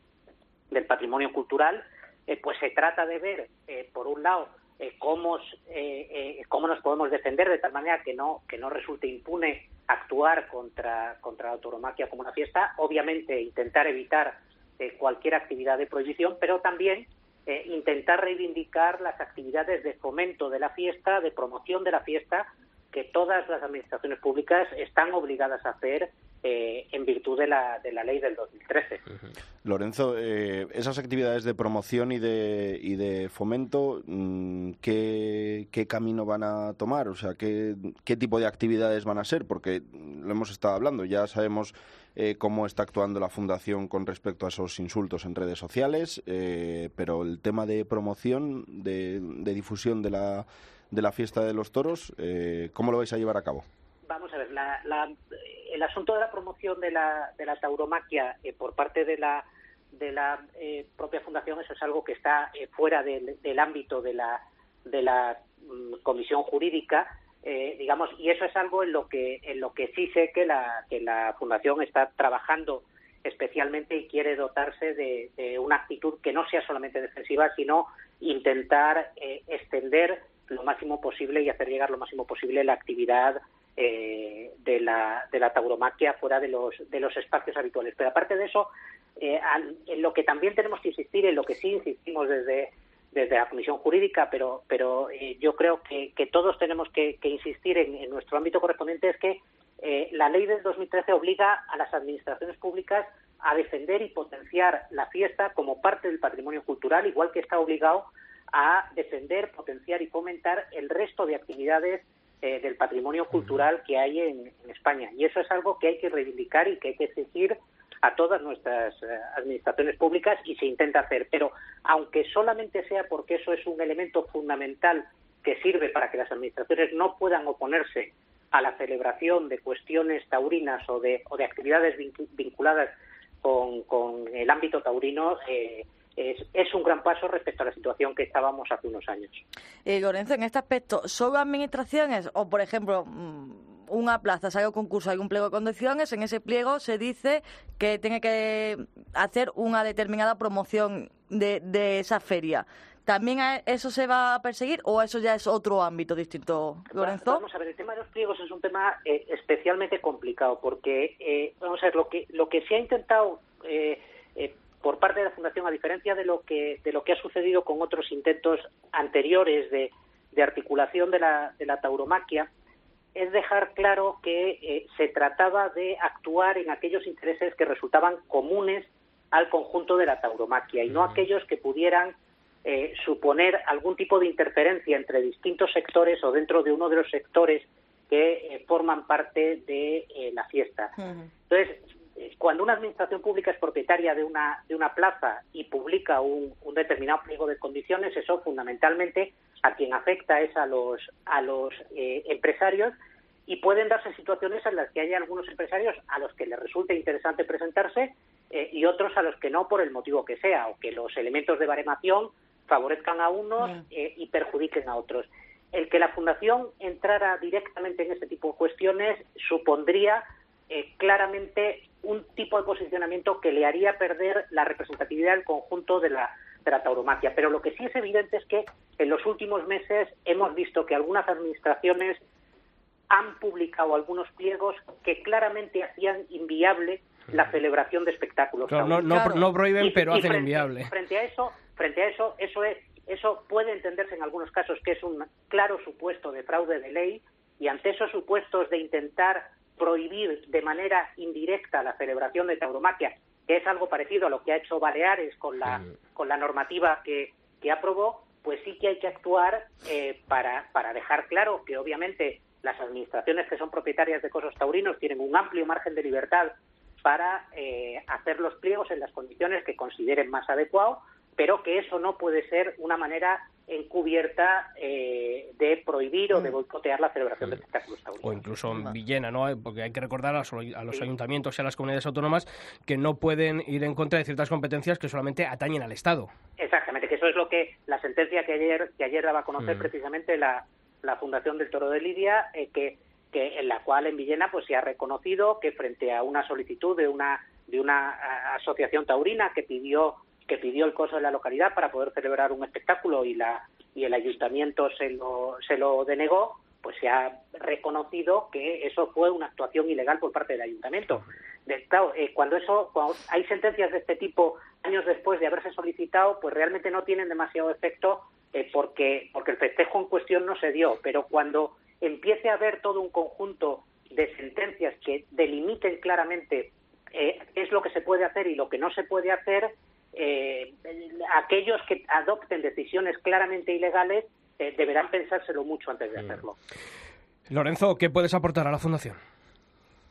del patrimonio cultural, eh, pues se trata de ver, eh, por un lado, eh, cómo, eh, eh, cómo nos podemos defender de tal manera que no, que no resulte impune actuar contra, contra la tauromaquia como una fiesta, obviamente intentar evitar cualquier actividad de prohibición, pero también intentar reivindicar las actividades de fomento de la fiesta, de promoción de la fiesta, que todas las administraciones públicas están obligadas a hacer eh, en virtud de la, de la ley del 2013. Lorenzo, eh, esas actividades de promoción y de, y de fomento, mm, ¿qué, qué camino van a tomar? O sea, ¿qué, ¿qué tipo de actividades van a ser? Porque lo hemos estado hablando, ya sabemos eh, cómo está actuando la Fundación con respecto a esos insultos en redes sociales, eh, pero el tema de promoción, de, de difusión de la, de la fiesta de los toros, eh, ¿cómo lo vais a llevar a cabo? Vamos a ver, la- la- el asunto de la promoción de la, de la tauromaquia eh, por parte de la, de la eh, propia fundación, eso es algo que está eh, fuera del, del ámbito de la, de la mm, comisión jurídica, eh, digamos, y eso es algo en lo que, en lo que sí sé que la, que la fundación está trabajando especialmente y quiere dotarse de, de una actitud que no sea solamente defensiva, sino intentar eh, extender lo máximo posible y hacer llegar lo máximo posible la actividad eh, de, la, de la tauromaquia fuera de los, de los espacios habituales. Pero aparte de eso, eh, al- en lo que también tenemos que insistir, en lo que sí insistimos desde, desde la Comisión Jurídica, pero, pero eh, yo creo que, que todos tenemos que, que insistir en, en nuestro ámbito correspondiente, es que eh, la ley del 2013 obliga a las administraciones públicas a defender y potenciar la fiesta como parte del patrimonio cultural, igual que está obligado a defender, potenciar y fomentar el resto de actividades eh, del patrimonio cultural que hay en, España. Y eso es algo que hay que reivindicar y que hay que exigir a todas nuestras eh, administraciones públicas y se intenta hacer. Pero aunque solamente sea porque eso es un elemento fundamental que sirve para que las administraciones no puedan oponerse a la celebración de cuestiones taurinas o de, o de actividades vincu- vinculadas con, con el ámbito taurino, eh, es, es un gran paso respecto a la situación que estábamos hace unos años. Eh, Lorenzo, en este aspecto, ¿solo administraciones o, por ejemplo, mm, una plaza sale a concurso, hay un pliego de condiciones, en ese pliego se dice que tiene que hacer una determinada promoción de, de esa feria? ¿También a eso se va a perseguir o eso ya es otro ámbito distinto, Lorenzo? Vamos a ver, el tema de los pliegos es un tema eh, especialmente complicado porque, eh, vamos a ver, lo que, lo que se ha intentado eh, eh, por parte de la Fundación, a diferencia de lo que, de lo que ha sucedido con otros intentos anteriores de, de articulación de la, de la tauromaquia, es dejar claro que eh, se trataba de actuar en aquellos intereses que resultaban comunes al conjunto de la tauromaquia y no aquellos que pudieran eh, suponer algún tipo de interferencia entre distintos sectores o dentro de uno de los sectores que eh, forman parte de eh, la fiesta. Entonces, cuando una administración pública es propietaria de una, de una plaza y publica un, un determinado pliego de condiciones, eso fundamentalmente a quien afecta es a los, a los eh, empresarios y pueden darse situaciones en las que haya algunos empresarios a los que les resulte interesante presentarse eh, y otros a los que no por el motivo que sea, o que los elementos de baremación favorezcan a unos eh, y perjudiquen a otros. el que la Fundación entrara directamente en este tipo de cuestiones supondría eh, claramente un tipo de posicionamiento que le haría perder la representatividad del conjunto de la, de la tauromaquia. Pero lo que sí es evidente es que en los últimos meses hemos visto que algunas administraciones han publicado algunos pliegos que claramente hacían inviable la celebración de espectáculos. Claro, no, no, no prohíben, Y- pero y hacen frente, inviable. Frente a eso, frente a eso, eso es, eso puede entenderse en algunos casos que es un claro supuesto de fraude de ley y ante esos supuestos de intentar prohibir de manera indirecta la celebración de tauromaquia, que es algo parecido a lo que ha hecho Baleares con la con la normativa que, que aprobó, pues sí que hay que actuar eh, para, para dejar claro que obviamente las administraciones que son propietarias de cosos taurinos tienen un amplio margen de libertad para eh, hacer los pliegos en las condiciones que consideren más adecuado, pero que eso no puede ser una manera encubierta eh, de prohibir o de boicotear la celebración de espectáculos taurinos. o incluso en Villena, ¿no? Porque hay que recordar a los, a los ayuntamientos y a las comunidades autónomas que no pueden ir en contra de ciertas competencias que solamente atañen al Estado. Exactamente, que eso es lo que la sentencia que ayer que ayer daba a conocer Mm. precisamente la, la Fundación del Toro de Lidia, eh, que, que en la cual en Villena pues se ha reconocido que frente a una solicitud de una de una asociación taurina que pidió que pidió el coso de la localidad para poder celebrar un espectáculo y la y el ayuntamiento se lo se lo denegó, pues se ha reconocido que eso fue una actuación ilegal por parte del ayuntamiento. De- claro, eh, cuando eso cuando hay sentencias de este tipo años después de haberse solicitado, pues realmente no tienen demasiado efecto eh, porque porque el festejo en cuestión no se dio, pero cuando empiece a haber todo un conjunto de sentencias que delimiten claramente eh, qué es lo que se puede hacer y lo que no se puede hacer, eh, aquellos que adopten decisiones claramente ilegales eh, deberán pensárselo mucho antes de hacerlo. Lorenzo, ¿qué puedes aportar a la Fundación?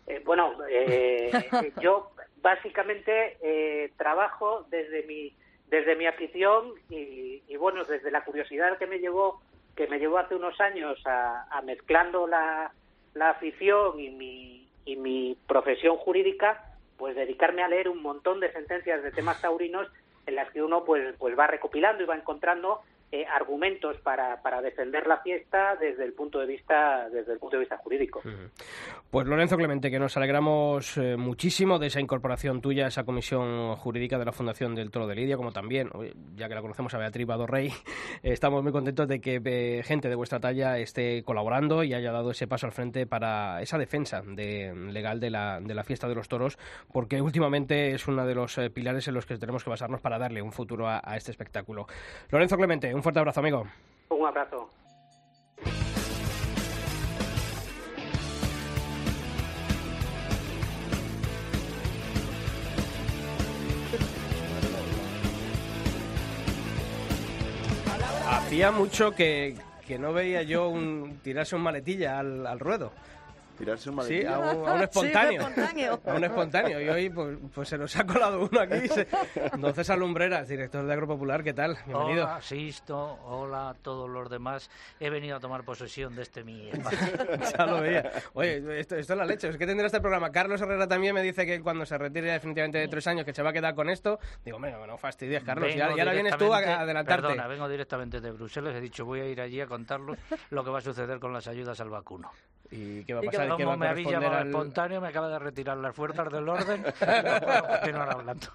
Eh, bueno, eh, eh, yo básicamente eh, trabajo desde mi desde mi afición y, y, bueno desde la curiosidad que me llevó que me llevó hace unos años a, a mezclando la, la afición y mi y mi profesión jurídica pues dedicarme a leer un montón de sentencias de temas taurinos en las que uno pues pues va recopilando y va encontrando eh, argumentos para, para defender la fiesta desde el punto de vista desde el punto de vista jurídico. Pues Lorenzo Clemente, que nos alegramos eh, muchísimo de esa incorporación tuya a esa comisión jurídica de la Fundación del Toro de Lidia, como también, ya que la conocemos a Beatriz Badorrey, eh, [laughs] estamos muy contentos de que eh, gente de vuestra talla esté colaborando y haya dado ese paso al frente para esa defensa de, legal de la, de la fiesta de los toros, porque últimamente es uno de los pilares en los que tenemos que basarnos para darle un futuro a, a este espectáculo. Lorenzo Clemente, un fuerte abrazo, amigo. Un abrazo. Hacía mucho que, que no veía yo un, tirarse un maletilla al, al ruedo. Tirarse un Sí, maletilla. a un, a un [laughs] espontáneo. Sí. A un espontáneo. Y hoy pues, pues se nos ha colado uno aquí. Se- Don César Lumbreras, director de Agropopular, ¿qué tal? Bienvenido. Hola, Sisto, hola a todos los demás. He venido a tomar posesión de este mi. [laughs] Ya lo veía. Oye, esto, esto es la leche. Es que tendrá este programa. Carlos Herrera también me dice que cuando se retire definitivamente de tres años que se va a quedar con esto. Digo, hombre, no fastidies, Carlos. Vengo Ya, ya ahora vienes tú a adelantarte. Perdona, vengo directamente de Bruselas. He dicho, voy a ir allí a contarlos lo que va a suceder con las ayudas al vacuno. ¿Y qué va a ¿Y qué pasar? ¿Y va Como a me habéis llamado al- espontáneo, me acaba de retirar las fuerzas del [laughs] orden. [laughs] no hablando.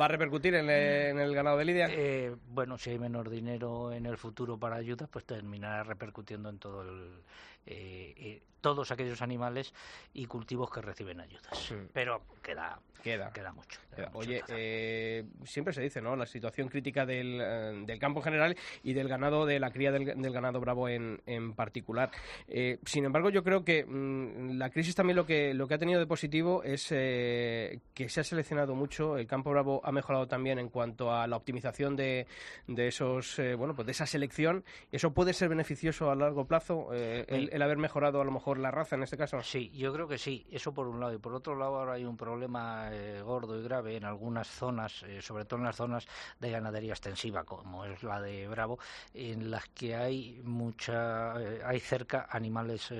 ¿Va a repercutir en, eh, en el ganado de Lidia? Eh, bueno, si hay menor dinero en el futuro para ayudas, pues terminará repercutiendo en todo el, eh, eh, todos aquellos animales y cultivos que reciben ayudas. Pero queda, Queda. queda mucho. queda Queda. mucho Oye, eh, siempre se dice, ¿no? La situación crítica del, eh, del campo en general y del ganado, de la cría del, del ganado bravo en, en particular. Eh, sin embargo, yo creo que mm, la crisis también lo que, lo que ha tenido de positivo es eh, que se ha seleccionado mucho. El campo bravo ha mejorado también en cuanto a la optimización de, de esos, bueno, pues de esa selección. ¿Eso puede ser beneficioso a largo plazo? el, el haber mejorado a lo mejor la raza en este caso. Sí, yo creo que sí, eso por un lado. Y por otro lado, ahora hay un problema eh, gordo y grave en algunas zonas, eh, sobre todo en las zonas de ganadería extensiva, como es la de Bravo, en las que hay mucha, eh, hay cerca animales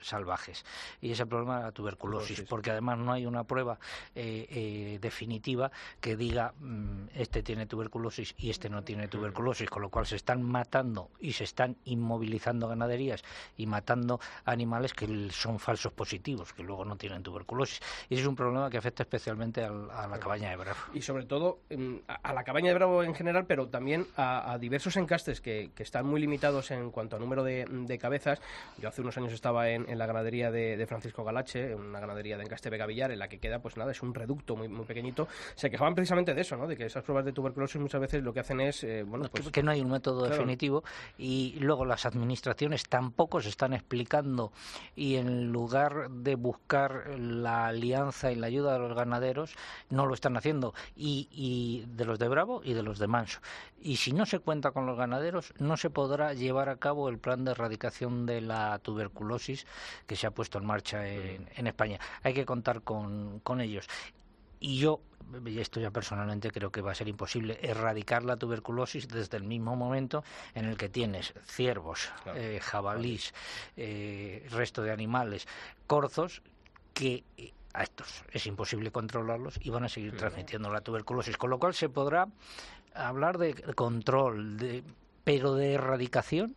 salvajes. Y es el problema de la tuberculosis, porque además no hay una prueba definitiva que diga mm, este tiene tuberculosis y este no tiene tuberculosis, con lo cual se están matando y se están inmovilizando ganaderías y matando animales que son falsos positivos, que luego no tienen tuberculosis. Y ese es un problema que afecta especialmente al- a la cabaña de Bravo. Y sobre todo mm, a, a la cabaña de Bravo en general, pero también a, a diversos encastes que, que están muy limitados en cuanto a número de, de cabezas. Yo hace unos años estaba en, en la ganadería de, de Francisco Galache, una ganadería de encaste Vega Villar, en la que queda, pues nada, es un reducto muy, muy pequeñito. Se quejaban precisamente de eso, ¿no? De que esas pruebas de tuberculosis muchas veces lo que hacen es, eh, bueno, pues... que no hay un método Claro. definitivo y luego las administraciones tampoco se están explicando y en lugar de buscar la alianza y la ayuda de los ganaderos no lo están haciendo. Y, y de los de Bravo y de los de Manso. Y si no se cuenta con los ganaderos no se podrá llevar a cabo el plan de erradicación de la tuberculosis que se ha puesto en marcha en, en España. Hay que contar con, con ellos y yo, y esto ya personalmente creo que va a ser imposible, erradicar la tuberculosis desde el mismo momento en el que tienes ciervos, eh, jabalís, eh, resto de animales, corzos, que eh, a estos es imposible controlarlos y van a seguir transmitiendo la tuberculosis. Con lo cual se podrá hablar de control, de, pero de erradicación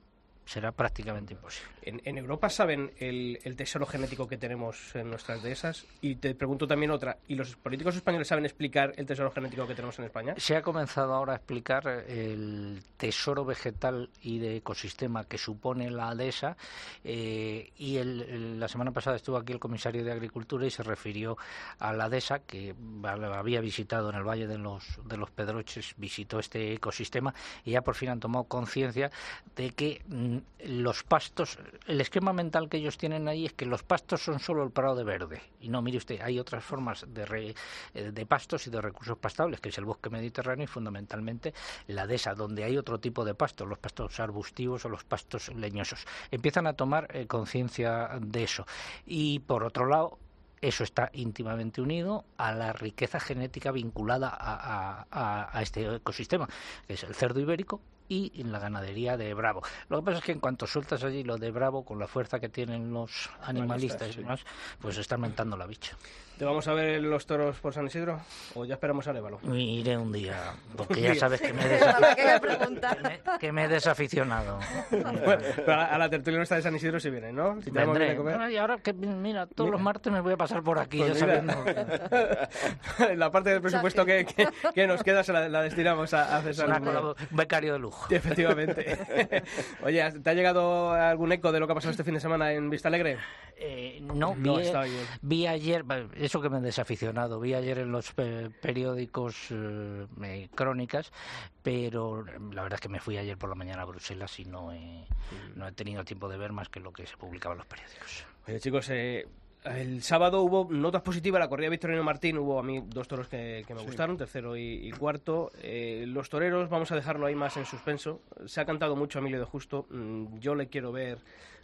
será prácticamente imposible. En, en Europa saben el, el tesoro genético que tenemos en nuestras dehesas. Y te pregunto también otra. ¿Y los políticos españoles saben explicar el tesoro genético que tenemos en España? Se ha comenzado ahora a explicar el tesoro vegetal y de ecosistema que supone la dehesa eh, y el- el- la semana pasada estuvo aquí el comisario de Agricultura y se refirió a la dehesa que había visitado en el Valle de los, de los Pedroches, visitó este ecosistema y ya por fin han tomado conciencia de que mm, los pastos, el esquema mental que ellos tienen ahí es que los pastos son solo el prado de verde. Y no, mire usted, hay otras formas de, re- eh, de pastos y de recursos pastables, que es el bosque mediterráneo y fundamentalmente la dehesa, donde hay otro tipo de pastos, los pastos arbustivos o los pastos leñosos. Empiezan a tomar eh, conciencia de eso. Y por otro lado, eso está íntimamente unido a la riqueza genética vinculada a, a- este ecosistema, que es el cerdo ibérico y la ganadería de Bravo. Lo que pasa es que en cuanto sueltas allí lo de Bravo, con la fuerza que tienen los animalistas y demás, pues está aumentando la bicha. ¿Te vamos a ver los toros por San Isidro? ¿O ya esperamos a Lévalo? Iré un día, porque Un ya día. sabes que me [laughs] que me- que me he desaficionado. Bueno, pero a la, a la tertulia nuestra de San Isidro sí viene, ¿no? Si Vendré. comer. Y ahora que, mira, todos los martes me voy a pasar por aquí, Pues ya sabiendo. [laughs] la parte del presupuesto que, que- que nos queda se la, la destinamos a, a César. Un becario de lujo. Efectivamente. [laughs] Oye, ¿te ha llegado algún eco de lo que ha pasado este fin de semana en Vista Alegre? Eh, no, No, vi, vi ayer, eso que me he desaficionado, vi ayer en los eh, periódicos eh, eh, crónicas, pero la verdad es que me fui ayer por la mañana a Bruselas y no he, no he tenido tiempo de ver más que lo que se publicaba en los periódicos. Oye, chicos, eh, el sábado hubo notas positivas. La corrida de Victorino Martín hubo a mí dos toros que, que me gustaron, tercero y, y cuarto. Eh, los toreros, vamos a dejarlo ahí más en suspenso. Se ha cantado mucho a Emilio de Justo. Mm, Yo le quiero ver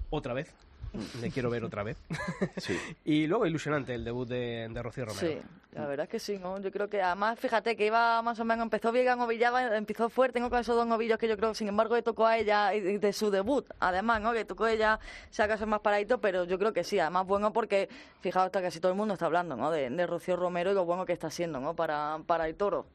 otra vez. [laughs] Le quiero ver otra vez. [laughs] Sí. [laughs] y luego ilusionante el debut de, de Rocío Romero. Sí, la verdad es que sí, ¿no? Yo creo que además, fíjate que iba más o menos, empezó bien, ovillaba, empezó fuerte, tengo con esos dos novillos que yo creo, sin embargo, le tocó a ella de su debut, además, ¿no? Que tocó a ella, se acaso más paradito, pero yo creo que sí, además bueno porque, fijaos, hasta casi todo el mundo está hablando, ¿no? De, de Rocío Romero y lo bueno que está haciendo, ¿no? Para, para el toro.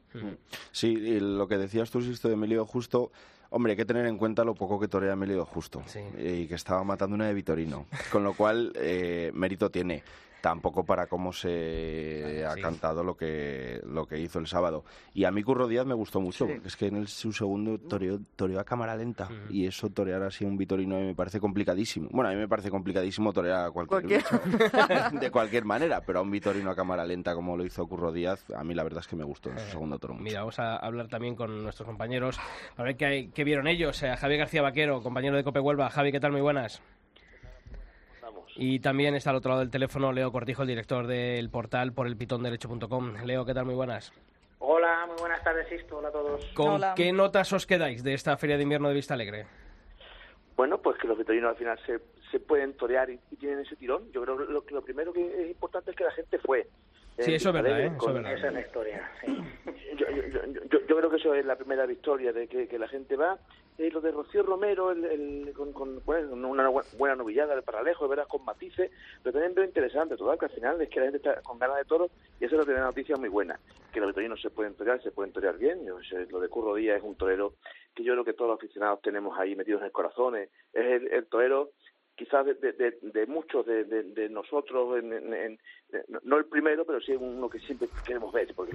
Sí, y lo que decías tú, Sisto, de Emilio Justo, hombre, hay que tener en cuenta lo poco que torea Emilio Justo Sí. y que estaba matando una de Vitorino, con lo cual eh, mérito tiene. Tampoco para cómo se ha sí. cantado lo que, lo que hizo el sábado. Y a mí Curro Díaz me gustó mucho, Sí. porque es que en el, su segundo toreó, toreó a cámara lenta. Y eso, torear así un Vitorino, a mí me parece complicadísimo. Bueno, a mí me parece complicadísimo torear a cualquier, Cualquier- [laughs] de cualquier manera, pero a un Vitorino a cámara lenta como lo hizo Curro Díaz, a mí la verdad es que me gustó en su segundo toro. mucho. Mira, vamos a hablar también con nuestros compañeros a ver qué, hay- qué vieron ellos. Eh, Javier García Vaquero, compañero de Cope Huelva. Javi, ¿qué tal? Muy buenas. Y también está al otro lado del teléfono Leo Cortijo, el director del portal por elpitonderecho.com. Leo, ¿qué tal? Muy buenas. Hola, muy buenas tardes, Sisto. Hola a todos. ¿Con Hola. qué notas os quedáis de esta feria de invierno de Vista Alegre? Bueno, pues que los veterinarios al final se, se pueden torear y, y tienen ese tirón. Yo creo que lo, que lo primero que es importante es que la gente fue. Sí, eso es verdad, ¿eh? Con- es verdad. Esa es la historia, sí. yo, yo, yo- yo- yo creo que eso es la primera victoria de que, que la gente va. Eh, lo de Rocío Romero el, el- con, con, bueno, una bu- buena novillada del paralejo, de veras con matices, pero también veo interesante todo, que al final es que la gente está con ganas de toro y eso es una noticia muy buena, que los vitorinos se pueden torear, se pueden torear bien. Lo de Curro Díaz es un torero que yo creo que todos los aficionados tenemos ahí metidos en el corazón. Es es el, el torero quizás de, de, muchos de, nosotros, en- en- en- no- el primero, pero sí uno que siempre queremos ver, porque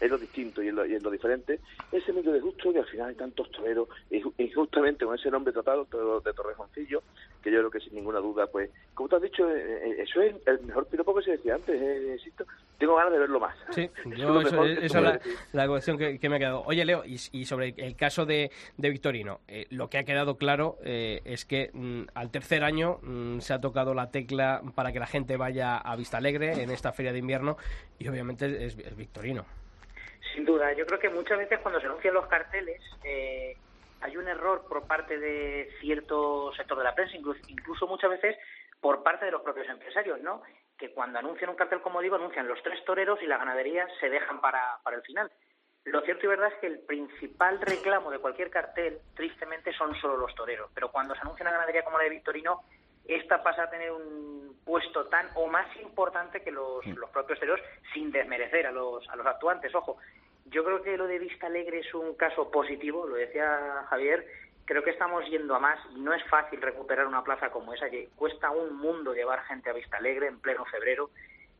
es lo distinto y es lo, y es lo diferente, ese medio de gusto que al final hay tantos toreros, y, ju- y justamente con ese nombre tratado de Torrejoncillo, que yo creo que sin ninguna duda, pues, como tú has dicho, eh, eh, eso es el mejor piropo que se decía antes, eh, insisto, tengo ganas de verlo más. Sí, [laughs] Eso es eso- esa la, la cuestión que, que me ha quedado. Oye, Leo, y, y sobre el caso de, de Victorino, eh, lo que ha quedado claro eh, es que mm, al tercer año mm, se ha tocado la tecla para que la gente vaya a Vista Alegre en esta feria de invierno y obviamente es, es Victorino. Sin duda, yo creo que muchas veces cuando se anuncian los carteles eh, hay un error por parte de cierto sector de la prensa, incluso, incluso muchas veces por parte de los propios empresarios, ¿no? Que cuando anuncian un cartel, como digo, anuncian los tres toreros y la ganadería se dejan para, para el final. Lo cierto y verdad es que el principal reclamo de cualquier cartel, tristemente, son solo los toreros. Pero cuando se anuncia una ganadería como la de Victorino, esta pasa a tener un puesto tan o más importante que los, los propios toreros, sin desmerecer a los, a los actuantes. Ojo, yo creo que lo de Vista Alegre es un caso positivo, lo decía Javier. Creo que estamos yendo a más y no es fácil recuperar una plaza como esa. que Cuesta un mundo llevar gente a Vista Alegre en pleno febrero.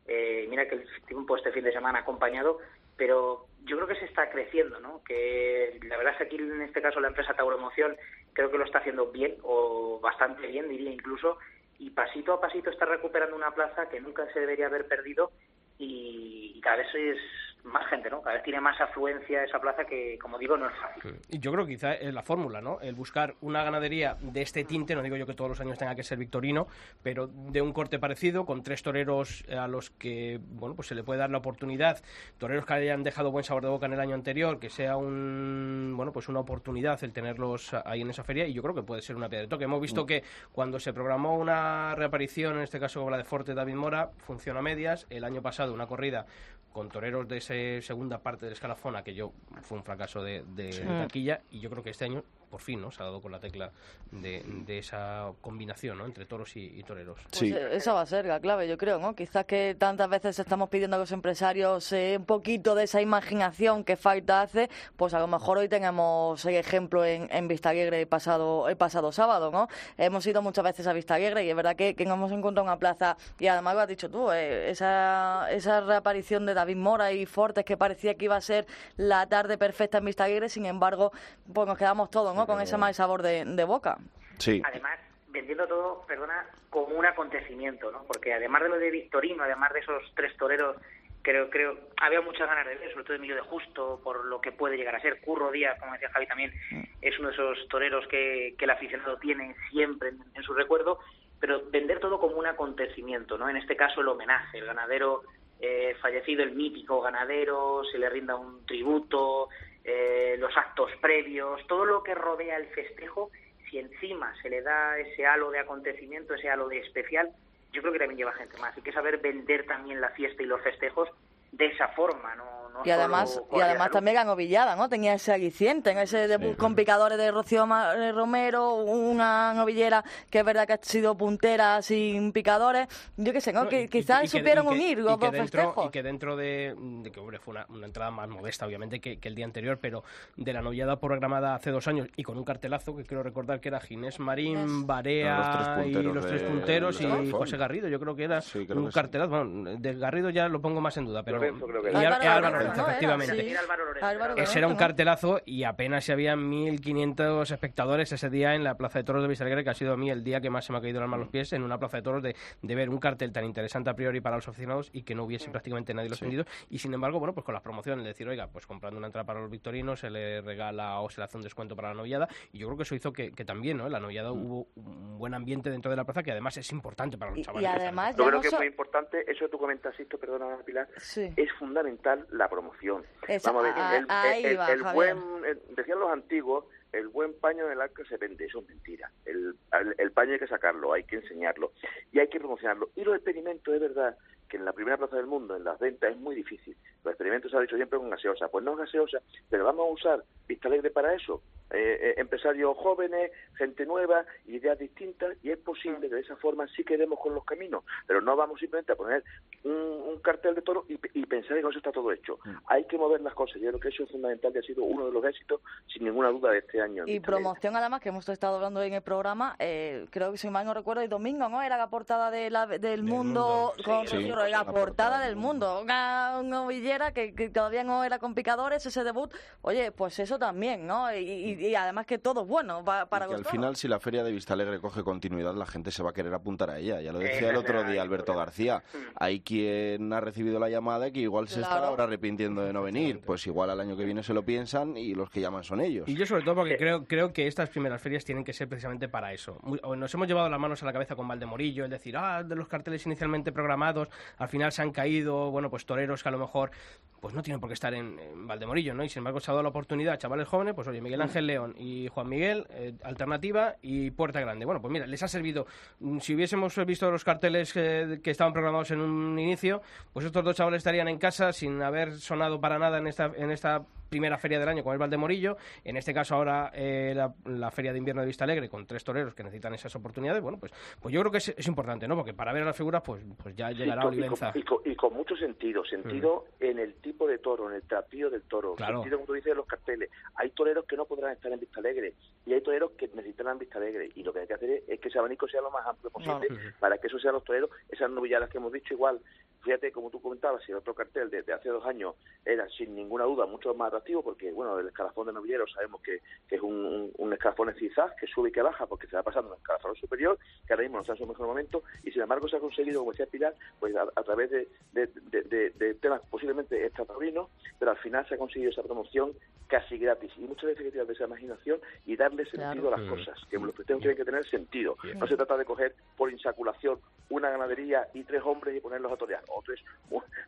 Eh, mira que el tiempo este fin de semana ha acompañado, pero yo creo que se está creciendo, ¿no? Que la verdad es que aquí en este caso la empresa Tauromoción creo que lo está haciendo bien o bastante bien, diría incluso, y pasito a pasito está recuperando una plaza que nunca se debería haber perdido y, y cada vez es más gente, ¿no? Cada vez tiene más afluencia esa plaza que, como digo, no es fácil. Y yo creo que quizá es la fórmula, ¿no? El buscar una ganadería de este tinte, no digo yo que todos los años tenga que ser Victorino, pero de un corte parecido, con tres toreros a los que, bueno, pues se le puede dar la oportunidad, toreros que hayan dejado buen sabor de boca en el año anterior, que sea un, bueno, pues una oportunidad el tenerlos ahí en esa feria, y yo creo que puede ser una piedra de toque. Hemos visto que cuando se programó una reaparición, en este caso como la de Forte David Mora, funciona a medias. El año pasado una corrida con toreros de esa segunda parte del escalafón, aquello fue un fracaso de, de Sí. taquilla, y yo creo que este año, por fin, ¿no? Se ha dado con la tecla de, de esa combinación, ¿no? Entre toros y, y toreros. Pues eh, esa va a ser la clave, yo creo, ¿no? Quizás que tantas veces estamos pidiendo a los empresarios eh, un poquito de esa imaginación que falta hace, pues a lo mejor hoy tenemos el ejemplo en, en Vista Alegre el pasado, el pasado sábado, ¿no? Hemos ido muchas veces a Vista Alegre y es verdad que, que nos hemos encontrado una plaza, y además lo has dicho tú, eh, esa, esa reaparición de David Mora y Fortes que parecía que iba a ser la tarde perfecta en Vista Alegre, sin embargo, pues nos quedamos todos, ¿no? Con ese mal sabor de, de boca. Sí. Además, vendiendo todo, perdona, como un acontecimiento, ¿no? Porque además de lo de Victorino, además de esos tres toreros, creo, creo, había muchas ganas de ver, sobre todo Emilio de Justo, por lo que puede llegar a ser. Curro Díaz, como decía Javi también, es uno de esos toreros que, que el aficionado tiene siempre en, en su recuerdo, pero vender todo como un acontecimiento, ¿no? En este caso el homenaje, el ganadero eh, fallecido, el mítico ganadero, se le rinda un tributo, eh, los actos previos, todo lo que rodea el festejo, si encima se le da ese halo de acontecimiento, ese halo de especial, yo creo que también lleva gente más. Hay que saber vender también la fiesta y los festejos de esa forma, no, no Y además, y además también la novillada, ¿no? Tenía ese aliciente, en ese debut con picadores de Rocío Ma- eh, Romero, una novillera que es verdad que ha sido puntera sin picadores. Yo qué sé, ¿no? No, que y- quizás y que- supieron y que- unir y los que dos dentro, festejos. Y que dentro de, de que, hombre, fue una, una entrada más modesta, obviamente, que, que el día anterior, pero de la novillada programada hace dos años y con un cartelazo que quiero recordar que era Ginés Marín, Barea Los tres y punteros los tres de- punteros del y. José Garrido, yo creo que era creo un que sí. cartelazo. Bueno, de Garrido ya lo pongo más en duda, pero... Lorenzo creo que y Álvaro Efectivamente. sí. Era Álvaro Lorenzo, Álvaro era- Ese era un cartelazo y apenas había 1.500 espectadores ese día en la Plaza de Toros de Vistalegre, que ha sido a mí el día que más se me ha caído el alma a los pies en una Plaza de Toros de, de ver un cartel tan interesante a priori para los aficionados y que no hubiese prácticamente nadie los vendido. Y sin embargo, bueno, pues con las promociones, decir, oiga, pues comprando una entrada para los victorinos se le regala o se le hace un descuento para la novillada. Y yo creo que eso hizo que, que también, ¿no? En la novillada hubo un buen ambiente dentro de la plaza que además es importante para los Y- y chavales. además- Yo creo no que es muy importante, eso que tú comentas, Sisto, perdona Pilar, Sí. es fundamental la promoción. Vamos a ver, a- el, ahí el- va, el Javier. buen, decían los antiguos, el buen paño en el arca se vende, eso es mentira. El, el, el paño hay que sacarlo, hay que enseñarlo y hay que promocionarlo. Y los experimentos, es verdad, que en la primera plaza del mundo, en las ventas, es muy difícil. Los experimentos se han hecho siempre con gaseosa. Pues no es gaseosa, pero vamos a usar Vista Alegre para eso. Eh, eh, empresarios jóvenes, gente nueva, ideas distintas, y es posible que de esa forma sí quedemos con los caminos, pero no vamos simplemente a poner un, un cartel de toro y, y pensar que eso está todo hecho. Hay que mover las cosas. Yo creo que eso es fundamental y ha sido uno de los éxitos, sin ninguna duda, de este año. Y promoción, además, que hemos estado hablando en el programa, eh, creo que si mal no recuerdo, el domingo, ¿no? Era la portada de la- del mundo, Mundo. con Sí, La la portada portada del mundo. Una novillera que, que todavía no era con picadores, ese debut. Oye, pues eso también, ¿no? Y, y- y además que todo es bueno pa- para Y que al final, si la feria de Vista Alegre coge continuidad, la gente se va a querer apuntar a ella. Ya lo decía el otro día Alberto García. Hay quien ha recibido la llamada y que igual se está Claro. ahora arrepintiendo de no venir. Pues igual al año que viene se lo piensan y los que llaman son ellos. Y yo sobre todo porque creo, creo que estas primeras ferias tienen que ser precisamente para eso. Muy- o nos hemos llevado las manos a la cabeza con Valdemorillo, es decir, ah, de los carteles inicialmente programados, al final se han caído, bueno, pues toreros que a lo mejor pues no tienen por qué estar en, en Valdemorillo, ¿no? Y sin embargo se ha dado la oportunidad a chavales jóvenes, pues oye, Miguel Ángel León y Juan Miguel, eh, Alternativa y Puerta Grande. Bueno, pues mira, les ha servido. Mm, Si hubiésemos visto los carteles que, que estaban programados en un inicio, pues estos dos chavales estarían en casa sin haber sonado para nada en esta, en esta primera feria del año con el Valdemorillo. En este caso ahora eh, la, la feria de invierno de Vista Alegre con tres toreros que necesitan esas oportunidades. Bueno, pues, pues yo creo que es, es importante, ¿no? Porque para ver a las figuras, pues, pues ya Sí, llegará y, Olivenza. con, y, con, y con mucho sentido, sentido en el tipo de toro, en el trapío del toro, Claro. sentido, como tú dices, en los carteles. Hay toreros que no podrán estar en Vista Alegre y hay toreros que necesitarán Vista Alegre y lo que hay que hacer es, es que ese abanico sea lo más amplio posible para que eso sean los toreros, esas novilladas que hemos dicho igual. Fíjate, como tú comentabas, si el otro cartel de, de hace dos años era sin ninguna duda mucho más atractivo, porque bueno, el escalafón de novilleros sabemos que, es un, un, escalafón zigzag que sube y que baja porque se va pasando en el escalafón superior, que ahora mismo no está en su mejor momento, y sin embargo se ha conseguido, como decía Pilar, pues a, través de temas posiblemente extrataurinos, pero al final se ha conseguido esa promoción casi gratis. Y muchas veces hay que tirar de esa imaginación y darle sentido Claro. a las Mm. cosas, que los festejos tienen que tener sentido. No se trata de coger por insaculación una ganadería y tres hombres y ponerlos a torear. O tres,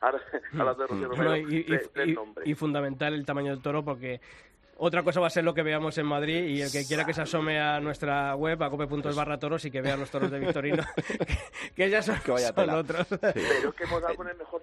ahora, a las de Rocío Romero, y, y- tres, tres y- nombres. y fundamental el tamaño del toro porque otra cosa va a ser lo que veamos en Madrid y el que quiera que se asome a nuestra web, a cope.es barra toros y que vea los toros de Victorino, que, [laughs] que ya son, Que vaya son otros. Pero es que hemos dado con el mejor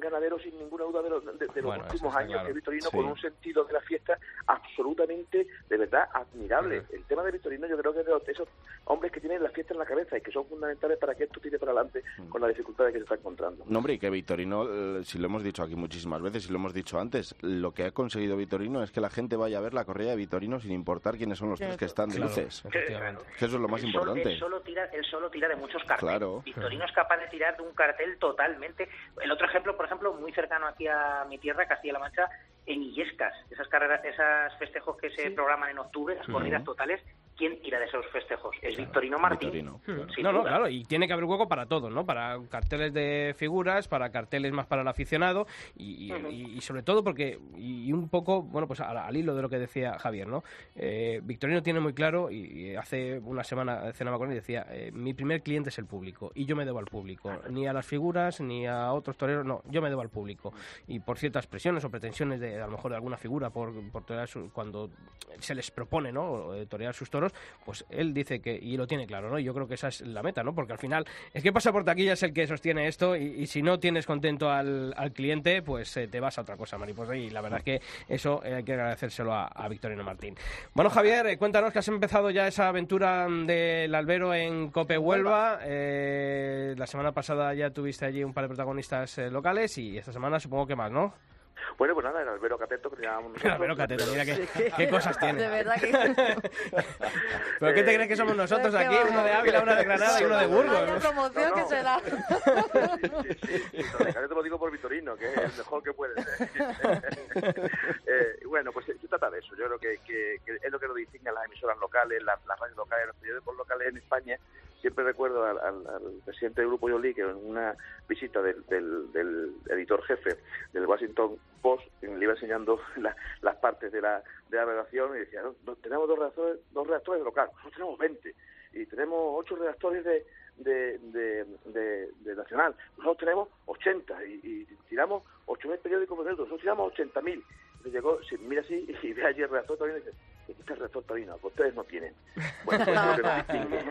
ganadero sin ninguna duda de los, de, de los Bueno, últimos años, claro. que Victorino, Sí. con un sentido de la fiesta absolutamente, de verdad, admirable. El tema de Victorino yo creo que es de los- esos hombres que tienen la fiesta en la cabeza y que son fundamentales para que esto tire para adelante Mm. con las dificultades que se está encontrando. No, hombre, y que Victorino, eh, si lo hemos dicho aquí muchísimas veces, y lo hemos dicho antes, lo que ha conseguido Victorino es que la gente vaya a ver la corrida de Victorino sin importar quiénes son los tres que están de Claro, luces. efectivamente. Que eso es lo más importante. Él solo, tira, él solo tira de muchos carteles. Claro. Victorino es capaz de tirar de un cartel totalmente. El otro ejemplo, por ejemplo, muy cercano aquí a mi tierra, Castilla-La Mancha, en Illescas, esas carreras, esos festejos que se programan en octubre, las corridas totales, ¿quién tira de esos festejos? Es Victorino Martín. Victorino. no, no, duda. claro, y tiene que haber hueco para todo, ¿no? Para carteles de figuras, para carteles más para el aficionado y, y- y- y sobre todo porque, y un poco, bueno, pues al, al hilo de lo que decía Javier, ¿no? Eh, Victorino tiene muy claro, y, y hace una semana cenaba con él y decía, eh, mi primer cliente es el público y yo me debo al público, ni a las figuras, ni a otros toreros, no, yo me debo al público. Y por ciertas presiones o pretensiones de, a lo mejor, de alguna figura por, por torear su- cuando se les propone, ¿no? eh, Torear sus toros, pues él dice que, y lo tiene claro, ¿no? Y yo creo que esa es la meta, ¿no? Porque al final, es que pasa por taquilla es el que sostiene esto y, y si no tienes contento al, al cliente, pues eh, te vas a otra cosa, mariposa. Y la verdad es que eso eh, hay que agradecérselo a, a Victorino Martín. Bueno, Javier, eh, cuéntanos que has empezado ya esa aventura del albero en Cope Huelva. La semana pasada ya tuviste allí un par de protagonistas locales y esta semana supongo que más, ¿no? Bueno, pues nada, el albero cateto que le llamamos nosotros. Albero Cateto, mira qué, qué cosas tiene. De verdad que... [laughs] ¿Pero qué te crees que somos nosotros Qué aquí? Uno de Ávila, uno de Granada y uno de Vaya Burgos. promoción No, que se da. Lo Cateto lo digo por Vitorino, que es el mejor que puede ser. [laughs] Eh, y bueno, pues se trata de eso. Yo creo que, que- que es lo que nos distingue a las emisoras locales, las, las radios locales, los periódicos locales en España. Siempre recuerdo al, al- al presidente del Grupo Yoli que en una visita del, del- editor jefe del Washington Post le iba enseñando [laughs] la- las partes de la, de la redacción y decía, "No, tenemos dos redactores, dos redactores locales, nosotros tenemos 20 y tenemos ocho redactores de, de, de, Nacional, nosotros tenemos 80 y, y tiramos 8.000 periódicos por dentro, nosotros tiramos 80.000. Entonces llegó, mira así [laughs] y ve allí el redactor también y dice, Este taurino, que ustedes no tienen. Bueno, pues es lo que nos distingue.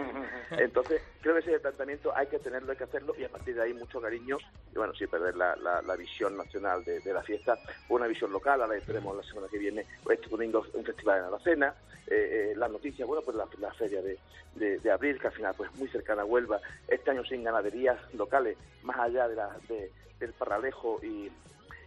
[laughs] Entonces, creo que ese planteamiento hay que tenerlo, hay que hacerlo y a partir de ahí mucho cariño y bueno, sin perder la, la, la visión nacional de, de la fiesta, una visión local, ahora tenemos la semana que viene, este domingo un festival en Aracena, eh, eh, las noticias, bueno, pues la, la feria de, de, de abril, que al final pues muy cercana a Huelva, este año sin ganaderías locales, más allá de la, de, del Parralejo y,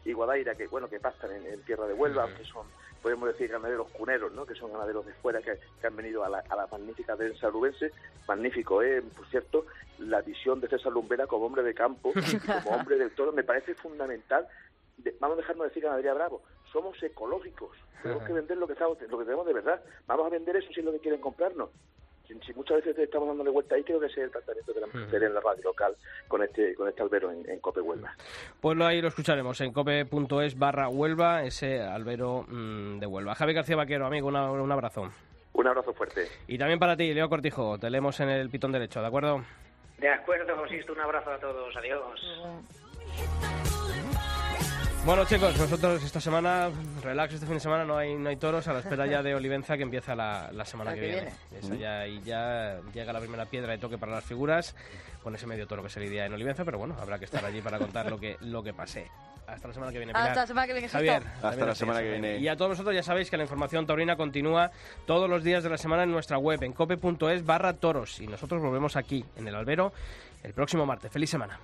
y Guadaira, que bueno, que pasan en, en tierra de Huelva, que son podemos decir ganaderos cuneros, ¿no? que son ganaderos de fuera que, que han venido a la, a la magnífica densa lubense. Magnífico, ¿eh? por cierto, la visión de César Lumbera como hombre de campo, [laughs] como hombre del toro, me parece fundamental. De- vamos a dejarnos decir ganadería bravo, somos ecológicos, tenemos que vender lo que, estamos, lo que tenemos de verdad. Vamos a vender eso si es lo que quieren comprarnos. Si, si muchas veces estamos dándole vuelta ahí, creo que ese es el tratamiento de la mujer en la radio local con este con este albero en, en Cope Huelva. Pues lo, ahí lo escucharemos en cope.es barra Huelva, ese albero mm, de Huelva. Javi García Vaquero, amigo, una- un abrazo. Un abrazo fuerte. Y también para ti, Leo Cortijo, te leemos en el pitón derecho, ¿de acuerdo? De acuerdo, Josisto, un abrazo a todos. Adiós. Bueno chicos, nosotros esta semana, relax este fin de semana, no hay, no hay toros, a la espera ya de Olivenza que empieza la, la semana La que, que viene. Esa ya, y ya llega la primera piedra de toque para las figuras, con ese medio toro que se lidia en Olivenza, pero bueno, habrá que estar allí para contar lo que, lo que pase. Hasta la semana que viene. Hasta Pilar. la semana que viene, Javier. Hasta la semana que viene. Y a todos vosotros ya sabéis que la información taurina continúa todos los días de la semana en nuestra web, en cope.es barra toros. Y nosotros volvemos aquí, en el albero, el próximo martes. ¡Feliz semana!